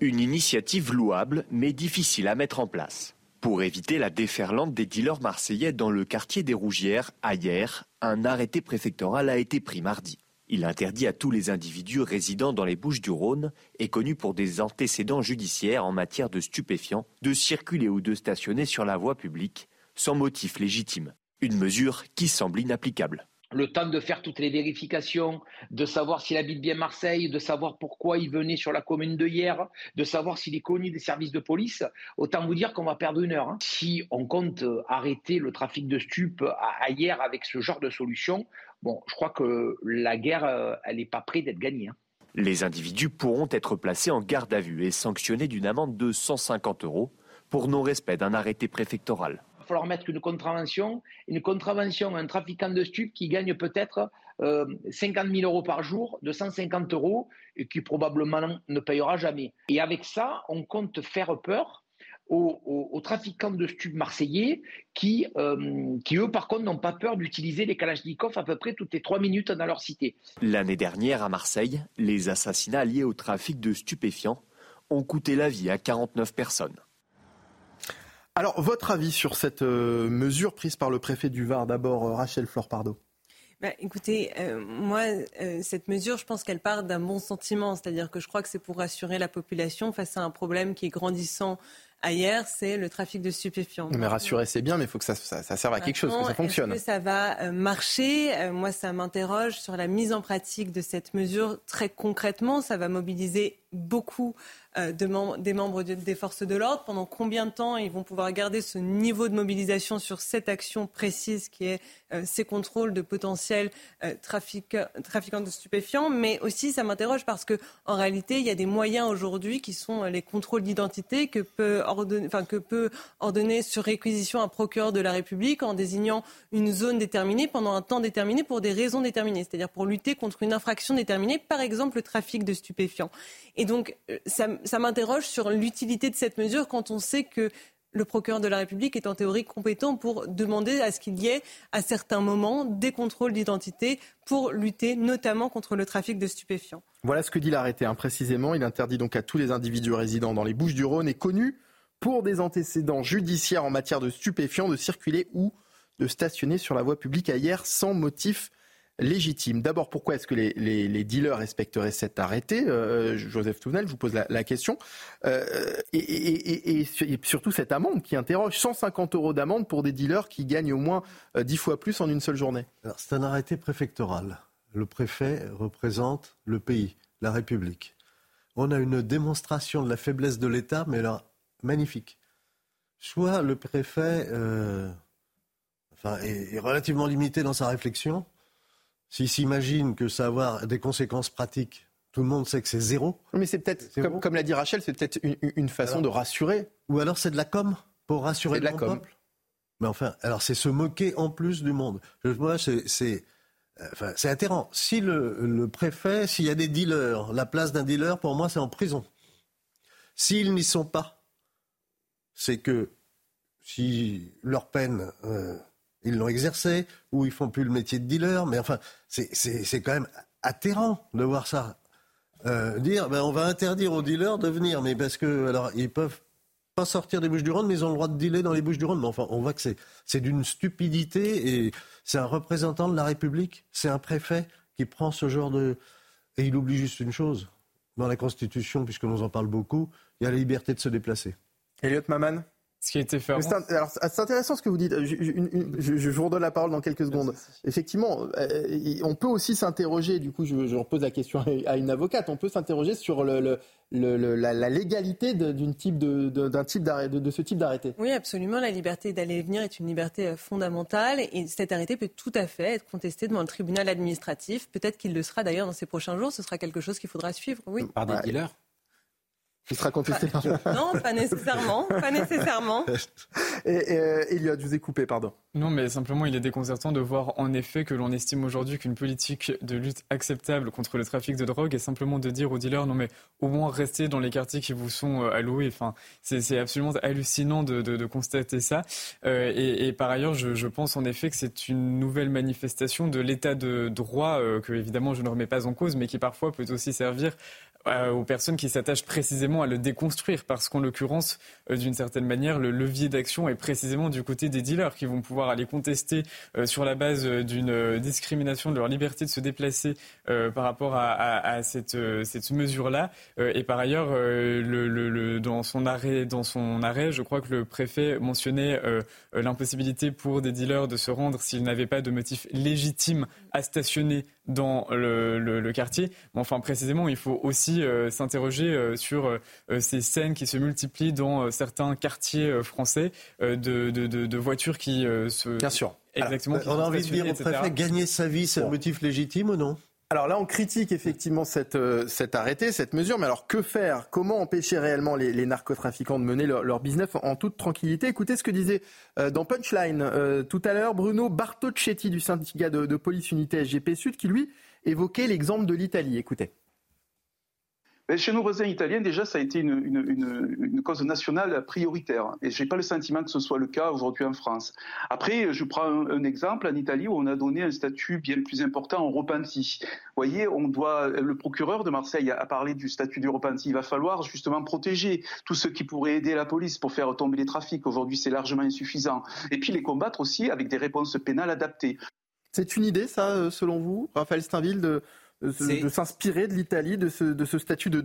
Une initiative louable mais difficile à mettre en place. Pour éviter la déferlante des dealers marseillais dans le quartier des Rougières, hier, un arrêté préfectoral a été pris mardi. Il interdit à tous les individus résidant dans les Bouches du Rhône et connus pour des antécédents judiciaires en matière de stupéfiants de circuler ou de stationner sur la voie publique sans motif légitime. Une mesure qui semble inapplicable le temps de faire toutes les vérifications, de savoir s'il habite bien Marseille, de savoir pourquoi il venait sur la commune de hier, de savoir s'il est connu des services de police, autant vous dire qu'on va perdre une heure. Hein. Si on compte arrêter le trafic de stupes à, hier avec ce genre de solution, je crois que la guerre, euh, elle n'est pas prête d'être gagnée. Hein. Les individus pourront être placés en garde à vue et sanctionnés d'une amende de 150 euros pour non-respect d'un arrêté préfectoral va falloir mettre une contravention. Une contravention à un trafiquant de stupes qui gagne peut-être euh, 50 000 euros par jour, de 150 euros, et qui probablement ne payera jamais. Et avec ça, on compte faire peur aux, trafiquants de stupes marseillais qui, euh, qui, eux, par contre, n'ont pas peur d'utiliser les Kalachnikov à peu près toutes les trois minutes dans leur cité. L'année dernière, à Marseille, les assassinats liés au trafic de stupéfiants ont coûté la vie à 49 personnes. Alors, votre avis sur cette euh, mesure prise par le préfet du Var, d'abord euh, Rachel Florpardo? Bah, écoutez, euh, moi, cette mesure, je pense qu'elle part d'un bon sentiment, c'est-à-dire que je crois que c'est pour rassurer la population face à un problème qui est grandissant ailleurs, c'est le trafic de stupéfiants. Mais rassurer, c'est bien, mais il faut que ça, ça, serve à quelque chose, que ça fonctionne. Est-ce que ça va marcher? Moi, ça m'interroge sur la mise en pratique de cette mesure très concrètement. Ça va mobiliser beaucoup euh, de des membres des forces de l'ordre. Pendant combien de temps ils vont pouvoir garder ce niveau de mobilisation sur cette action précise qui est ces contrôles de potentiels euh, trafiquants de stupéfiants Mais aussi, ça m'interroge parce que en réalité, il y a des moyens aujourd'hui qui sont les contrôles d'identité que peut ordonner, sur réquisition un procureur de la République en désignant une zone déterminée pendant un temps déterminé pour des raisons déterminées, c'est-à-dire pour lutter contre une infraction déterminée, par exemple le trafic de stupéfiants. Et donc, ça m'interroge sur l'utilité de cette mesure quand on sait que le procureur de la République est en théorie compétent pour demander à ce qu'il y ait à certains moments des contrôles d'identité pour lutter notamment contre le trafic de stupéfiants. Voilà ce que dit l'arrêté hein. précisément. Il interdit donc à tous les individus résidant dans les Bouches du Rhône et connus pour des antécédents judiciaires en matière de stupéfiants de circuler ou de stationner sur la voie publique ailleurs sans motif légitime. D'abord, pourquoi est-ce que les, dealers respecteraient cet arrêté? Euh, Joseph Touvenel, je vous pose la, question. Euh, et, surtout cette amende qui interroge 150 euros d'amende pour des dealers qui gagnent au moins 10 euh, fois plus en une seule journée. C'est un arrêté préfectoral. Le préfet représente le pays, la République. on a une démonstration de la faiblesse de l'État, mais alors magnifique. Soit le préfet est, relativement limité dans sa réflexion, s'il s'imagine que ça va avoir des conséquences pratiques, tout le monde sait que c'est zéro. Mais c'est peut-être, comme, l'a dit Rachel, c'est peut-être une, façon de rassurer. Ou alors c'est de la com pour rassurer le peuple. Mais enfin, alors c'est se moquer en plus du monde. Moi, c'est Enfin, c'est atterrant. Si le, préfet, s'il y a des dealers, la place d'un dealer, pour moi, c'est en prison. S'ils n'y sont pas, c'est que si leur peine, euh, ils l'ont exercée, ou ils font plus le métier de dealer, mais enfin, c'est quand même atterrant de voir ça. Euh, dire, ben, on va interdire aux dealers de venir, mais parce que, alors, ils peuvent pas sortir des Bouches-du-Rhône, mais ils ont le droit de dealer dans les Bouches-du-Rhône. Mais enfin, on voit que c'est d'une stupidité et c'est un représentant de la République, c'est un préfet qui prend ce genre de... Et il oublie juste une chose. Dans la Constitution, puisque nous en parle beaucoup, il y a la liberté de se déplacer. Elliot Maman ce qui a été fait. C'est intéressant ce que vous dites. Je, vous redonne la parole dans quelques secondes. Effectivement, euh, on peut aussi s'interroger, du coup, je, repose la question à une avocate, on peut s'interroger sur le, la, légalité d'une type de, d'un type de, de, ce type d'arrêté. Oui, absolument. La liberté d'aller et venir est une liberté euh, fondamentale et cet arrêté peut tout à fait être contesté devant le tribunal administratif. Peut-être qu'il le sera d'ailleurs dans ces prochains jours. Ce sera quelque chose qu'il faudra suivre. Oui. Par des dealers? Qui sera contesté par... Non, pas nécessairement, pas nécessairement. [laughs] Et, et euh, Eliott, je vous ai coupé, pardon. Non, mais simplement, il est déconcertant de voir en effet que l'on estime aujourd'hui qu'une politique de lutte acceptable contre le trafic de drogue est simplement de dire aux dealers, non mais au moins restez dans les quartiers qui vous sont euh, alloués. Enfin, c'est absolument hallucinant de, de, de constater ça. Euh, et, et, par ailleurs, je, je, pense en effet que c'est une nouvelle manifestation de l'état de droit euh, que évidemment je ne remets pas en cause, mais qui parfois peut aussi servir euh, aux personnes qui s'attachent précisément à le déconstruire, parce qu'en l'occurrence, euh, d'une certaine manière, le levier d'action est précisément du côté des dealers qui vont pouvoir aller contester euh, sur la base d'une discrimination de leur liberté de se déplacer par rapport à, à, à cette, cette mesure-là. et par ailleurs, le, le, dans son arrêt, dans son arrêt, je crois que le préfet mentionnait l'impossibilité pour des dealers de se rendre s'ils n'avaient pas de motif légitime à stationner dans le, le, quartier. Mais enfin, précisément, il faut aussi euh, s'interroger euh, sur euh, ces scènes qui se multiplient dans certains quartiers français de, de, de, voitures qui se... Bien sûr. Exactement. on a envie de dire au préfet, gagner sa vie, c'est un motif légitime ou non? Alors là, on critique effectivement cette, euh, cet arrêté, cette mesure, mais alors que faire? Comment empêcher réellement les, narcotrafiquants de mener leur, business en, toute tranquillité? Écoutez ce que disait euh, dans Punchline euh, tout à l'heure Bruno Bartocchetti du syndicat de, de police unité SGP Sud qui lui évoquait l'exemple de l'Italie. Écoutez chez nos voisins italiens, déjà, ça a été une, cause nationale prioritaire. Et je n'ai pas le sentiment que ce soit le cas aujourd'hui en France. Après, je prends un, exemple en Italie où on a donné un statut bien plus important au repenti. Vous voyez, on doit, le procureur de Marseille a parlé du statut du repenti. Il va falloir justement protéger tous ceux qui pourraient aider la police pour faire tomber les trafics. Aujourd'hui, c'est largement insuffisant. Et puis les combattre aussi avec des réponses pénales adaptées. C'est une idée, ça, euh, selon vous, Raphaël Steinville, de de, s'inspirer de l'Italie, de ce, statut de,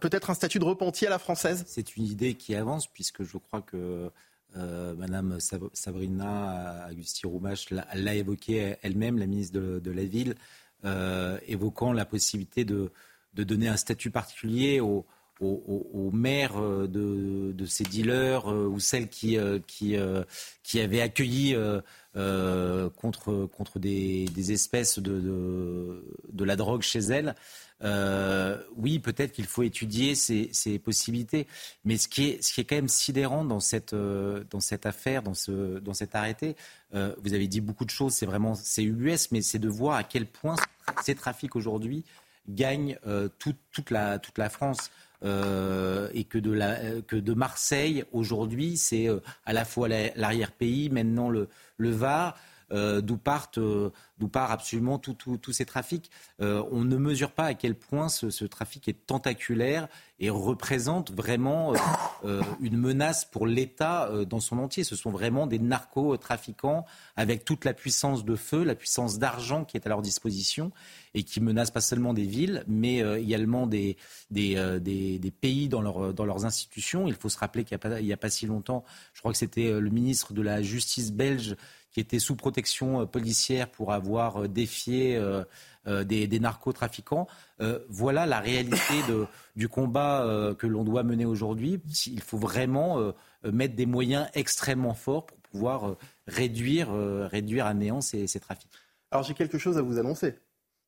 peut-être un statut de repenti à la française? C'est une idée qui avance puisque je crois que euh, Madame Sabrina Agusti-Roumache l'a évoqué elle-même, la ministre de, la Ville, euh, évoquant la possibilité de, donner un statut particulier aux, maires euh, de, ces dealers ou celles qui, qui, qui avaient accueilli euh, contre, contre des, espèces de, de, la drogue chez elles. Euh, oui, peut-être qu'il faut étudier ces, ces, possibilités. Mais ce qui, est, ce qui est quand même sidérant dans cette, euh, dans cette affaire, dans, ce, dans cet arrêté, euh, vous avez dit beaucoup de choses, c'est vraiment c'est UBS, mais c'est de voir à quel point ces trafics aujourd'hui gagnent euh, toute, toute, la, toute la France. Euh, et que de, la, que de Marseille aujourd'hui, c'est euh, à la fois l'arrière-pays, maintenant le, le Var. Euh, d'où partent, d'où part absolument tous ces trafics. on ne mesure pas à quel point ce, ce, trafic est tentaculaire et représente vraiment une menace pour l'État dans son entier. Ce sont vraiment des narcotrafiquants avec toute la puissance de feu, la puissance d'argent qui est à leur disposition et qui menacent pas seulement des villes, mais euh, également des, euh, des, des, pays dans, leur, dans leurs institutions. Il faut se rappeler qu'il n'y a, a, pas si longtemps, je crois que c'était euh, le ministre de la Justice belge qui était sous protection policière pour avoir défié des, des, narcotrafiquants. voilà la réalité du combat que l'on doit mener aujourd'hui. Il faut vraiment mettre des moyens extrêmement forts pour pouvoir réduire, réduire à néant ces, trafics. Alors j'ai quelque chose à vous annoncer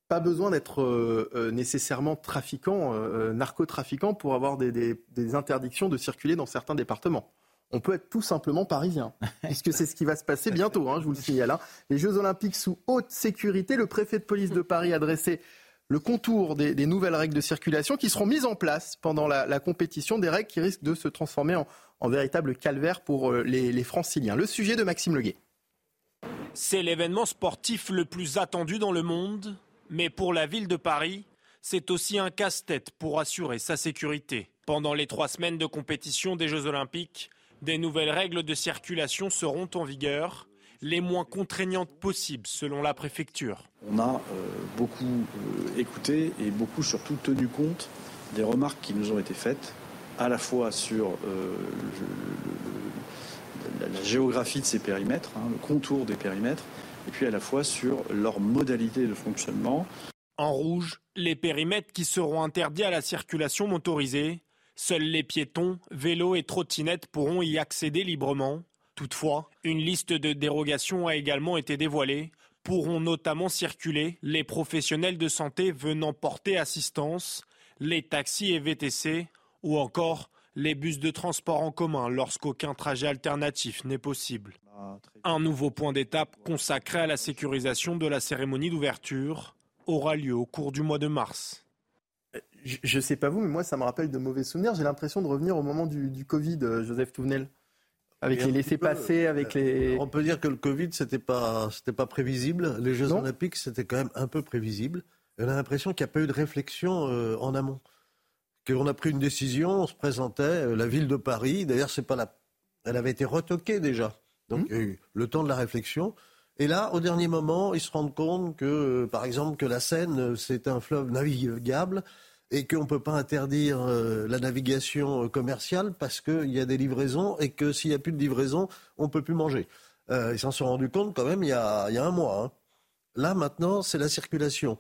pas besoin d'être euh, euh, nécessairement trafiquant, euh, narcotrafiquant pour avoir des, interdictions de circuler dans certains départements. On peut être tout simplement parisien, [laughs] puisque c'est ce qui va se passer bientôt, hein, je vous le signale. Hein. Les Jeux Olympiques sous haute sécurité, le préfet de police de Paris a dressé le contour des, nouvelles règles de circulation qui seront mises en place pendant la, compétition, des règles qui risquent de se transformer en, véritable calvaire pour les, les franciliens. Le sujet de Maxime Leguet. C'est l'événement sportif le plus attendu dans le monde mais pour la ville de Paris, c'est aussi un casse-tête pour assurer sa sécurité. Pendant les trois semaines de compétition des Jeux Olympiques, des nouvelles règles de circulation seront en vigueur, les moins contraignantes possibles selon la préfecture. On a euh, beaucoup euh, écouté et beaucoup surtout tenu compte des remarques qui nous ont été faites, à la fois sur euh, la, géographie de ces périmètres, hein, le contour des périmètres, et puis à la fois sur leur modalité de fonctionnement. En rouge, les périmètres qui seront interdits à la circulation motorisée. Seuls les piétons, vélos et trottinettes pourront y accéder librement. Toutefois, une liste de dérogations a également été dévoilée. Pourront notamment circuler les professionnels de santé venant porter assistance, les taxis et VTC, ou encore les bus de transport en commun lorsqu'aucun trajet alternatif n'est possible. Un nouveau point d'étape consacré à la sécurisation de la cérémonie d'ouverture aura lieu au cours du mois de mars. Je ne sais pas vous, mais moi, ça me rappelle de mauvais souvenirs. J'ai l'impression de revenir au moment du, Covid, euh, Joseph Touvenel. Avec les laissés-passer, avec euh, les. On peut dire que le Covid, c'était pas, c'était pas prévisible. Les Jeux Olympiques, c'était quand même un peu prévisible. on a l'impression qu'il n'y a pas eu de réflexion euh, en amont. Qu'on a pris une décision, on se présentait, la ville de Paris. D'ailleurs, c'est pas la. Elle avait été retoquée déjà. Donc mmh. il y a eu le temps de la réflexion. Et là, au dernier moment, ils se rendent compte que, euh, par exemple, que la Seine, euh, c'est un fleuve navigable et qu'on ne peut pas interdire euh, la navigation commerciale parce qu'il y a des livraisons et que s'il n'y a plus de livraison, on ne peut plus manger. ils s'en sont rendus compte quand même il y a, un mois. Hein. Là, maintenant, c'est la circulation.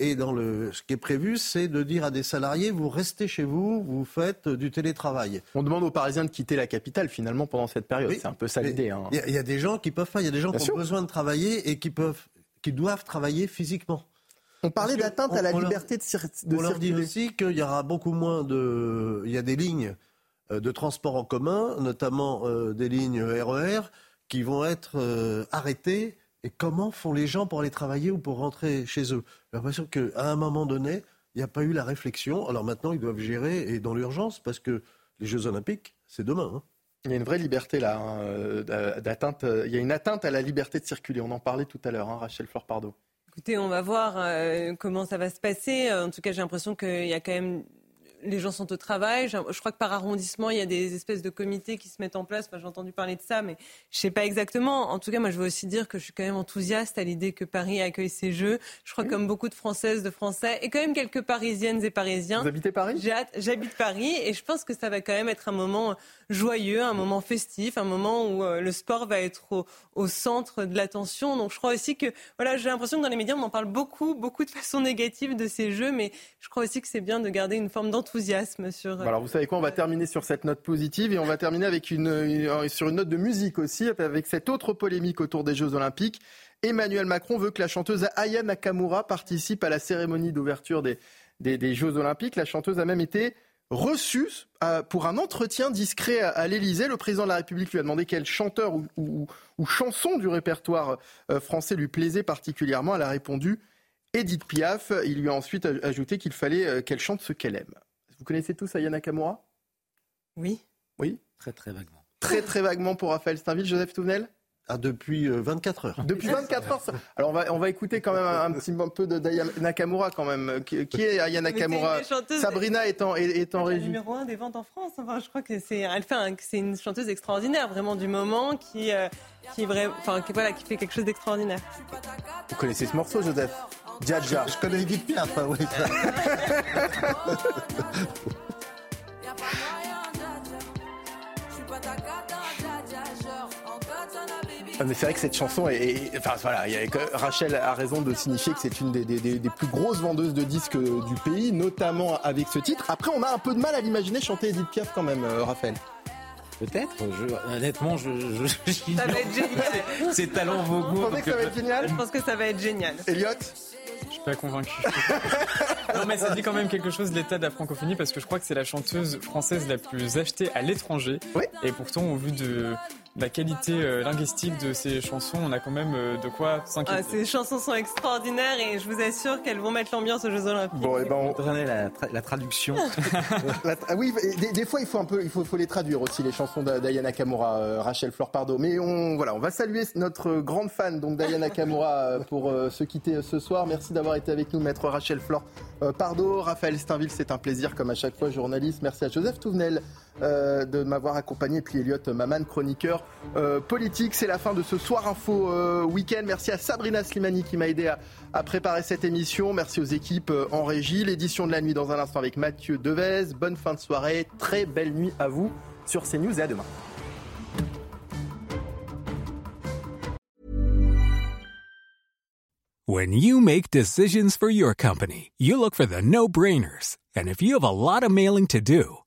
Et dans le, ce qui est prévu, c'est de dire à des salariés, vous restez chez vous, vous faites du télétravail. On demande aux Parisiens de quitter la capitale finalement pendant cette période. c'est un peu ça l'idée. Hein. Il y, a des gens qui peuvent pas, il y a des gens qui ont besoin de travailler et qui, peuvent, qui doivent travailler physiquement. On parlait d'atteinte à la liberté de, de on leur dit aussi qu'il y aura beaucoup moins de... Il y a des lignes euh, de transport en commun, notamment euh, des lignes RER, e qui vont être euh, arrêtées et comment font les gens pour aller travailler ou pour rentrer chez eux? J'ai l'impression qu'à un moment donné, il n'y a pas eu la réflexion. Alors maintenant, ils doivent gérer et dans l'urgence parce que les Jeux Olympiques, c'est demain. Hein. Il y a une vraie liberté là, hein, euh, d'atteinte. Euh, il y a une atteinte à la liberté de circuler. On en parlait tout à l'heure, hein, Rachel Flore-Pardo. Écoutez, on va voir euh, comment ça va se passer. En tout cas, j'ai l'impression qu'il y a quand même les gens sont au travail. Je crois que par arrondissement, il y a des espèces de comités qui se mettent en place. Enfin, j'ai entendu parler de ça, mais je ne sais pas exactement. En tout cas, moi, je veux aussi dire que je suis quand même enthousiaste à l'idée que Paris accueille ces Jeux. Je crois, comme beaucoup de Françaises, de Français, et quand même quelques Parisiennes et Parisiens. Vous habitez Paris? J'habite Paris, et je pense que ça va quand même être un moment joyeux, un moment festif, un moment où euh, le sport va être au, centre de l'attention. Donc, je crois aussi que, voilà, j'ai l'impression que dans les médias, on en parle beaucoup, beaucoup de façon négative de ces Jeux, mais je crois aussi que c'est bien de garder une forme d'enthousiasme Alors vous savez quoi, on va terminer sur cette note positive et on va terminer avec une, sur une note de musique aussi, avec cette autre polémique autour des Jeux Olympiques. Emmanuel Macron veut que la chanteuse Aya Nakamura participe à la cérémonie d'ouverture des, des, Jeux Olympiques. La chanteuse a même été reçue euh, pour un entretien discret à, l'Élysée. Le président de la République lui a demandé quel chanteur ou, ou chanson du répertoire euh, français lui plaisait particulièrement. Elle a répondu Edith Piaf. Il lui a ensuite ajouté qu'il fallait euh, qu'elle chante ce qu'elle aime. Vous connaissez tous Ayana Nakamura? Oui. Oui? Très très vaguement. Très très vaguement pour Raphaël Steinville, Joseph Touvenel? Ah, depuis 24 euh, heures. Depuis 24 heures. Alors on va, on va écouter quand même un, petit peu de d'Aya Nakamura quand même. Qui, est Aya Nakamura? Sabrina est en, est, en régie. numéro un des ventes en France. Enfin, je crois que c'est, elle fait c'est une chanteuse extraordinaire, vraiment du moment, qui, euh, qui, vrai, enfin, qui, voilà, qui fait quelque chose d'extraordinaire. Vous connaissez ce morceau, Joseph? Dja Je connais Edith Piaf, oui. [laughs] mais c'est vrai que cette chanson est. Enfin voilà, Rachel a raison de signifier que c'est une des, plus grosses vendeuses de disques du pays, notamment avec ce titre. Après, on a un peu de mal à l'imaginer chanter Edith Piaf quand même, euh, Raphaël. Peut-être. honnêtement, je, ça va être génial. Ses talents vos Vous pensez que ça va être génial Je pense que ça va être génial. Elliot je suis pas convaincu. [laughs] non, mais ça dit quand même quelque chose de l'état de la francophonie parce que je crois que c'est la chanteuse française la plus achetée à l'étranger. Oui. Et pourtant, au vu de la qualité euh, linguistique de ces chansons, on a quand même euh, de quoi s'inquiéter. Ah, ces chansons sont extraordinaires et je vous assure qu'elles vont mettre l'ambiance aux Jeux Olympiques. Bon, et eh ben on... la, la, traduction. [laughs] ah oui, des, fois il faut un peu, il faut, faut les traduire aussi les chansons d'Ayana Kamura, euh, Rachel Fleur Pardo. Mais on, voilà, on va saluer notre grande fan donc d'Ayana Kamura pour se quitter ce soir. Merci d'avoir été avec nous, maître Rachel Fleur Pardo, Raphaël Steinville, c'est un plaisir comme à chaque fois, journaliste. Merci à Joseph Touvenel de m'avoir accompagné, puis Elliot Maman, chroniqueur euh, politique. C'est la fin de ce Soir Info euh, Week-end. Merci à Sabrina Slimani qui m'a aidé à, préparer cette émission. Merci aux équipes euh, en régie. L'édition de la nuit dans un instant avec Mathieu Devez. Bonne fin de soirée. Très belle nuit à vous sur CNews et à demain. When you make decisions for your company, you look for the no-brainers. And if you have a lot of mailing to do,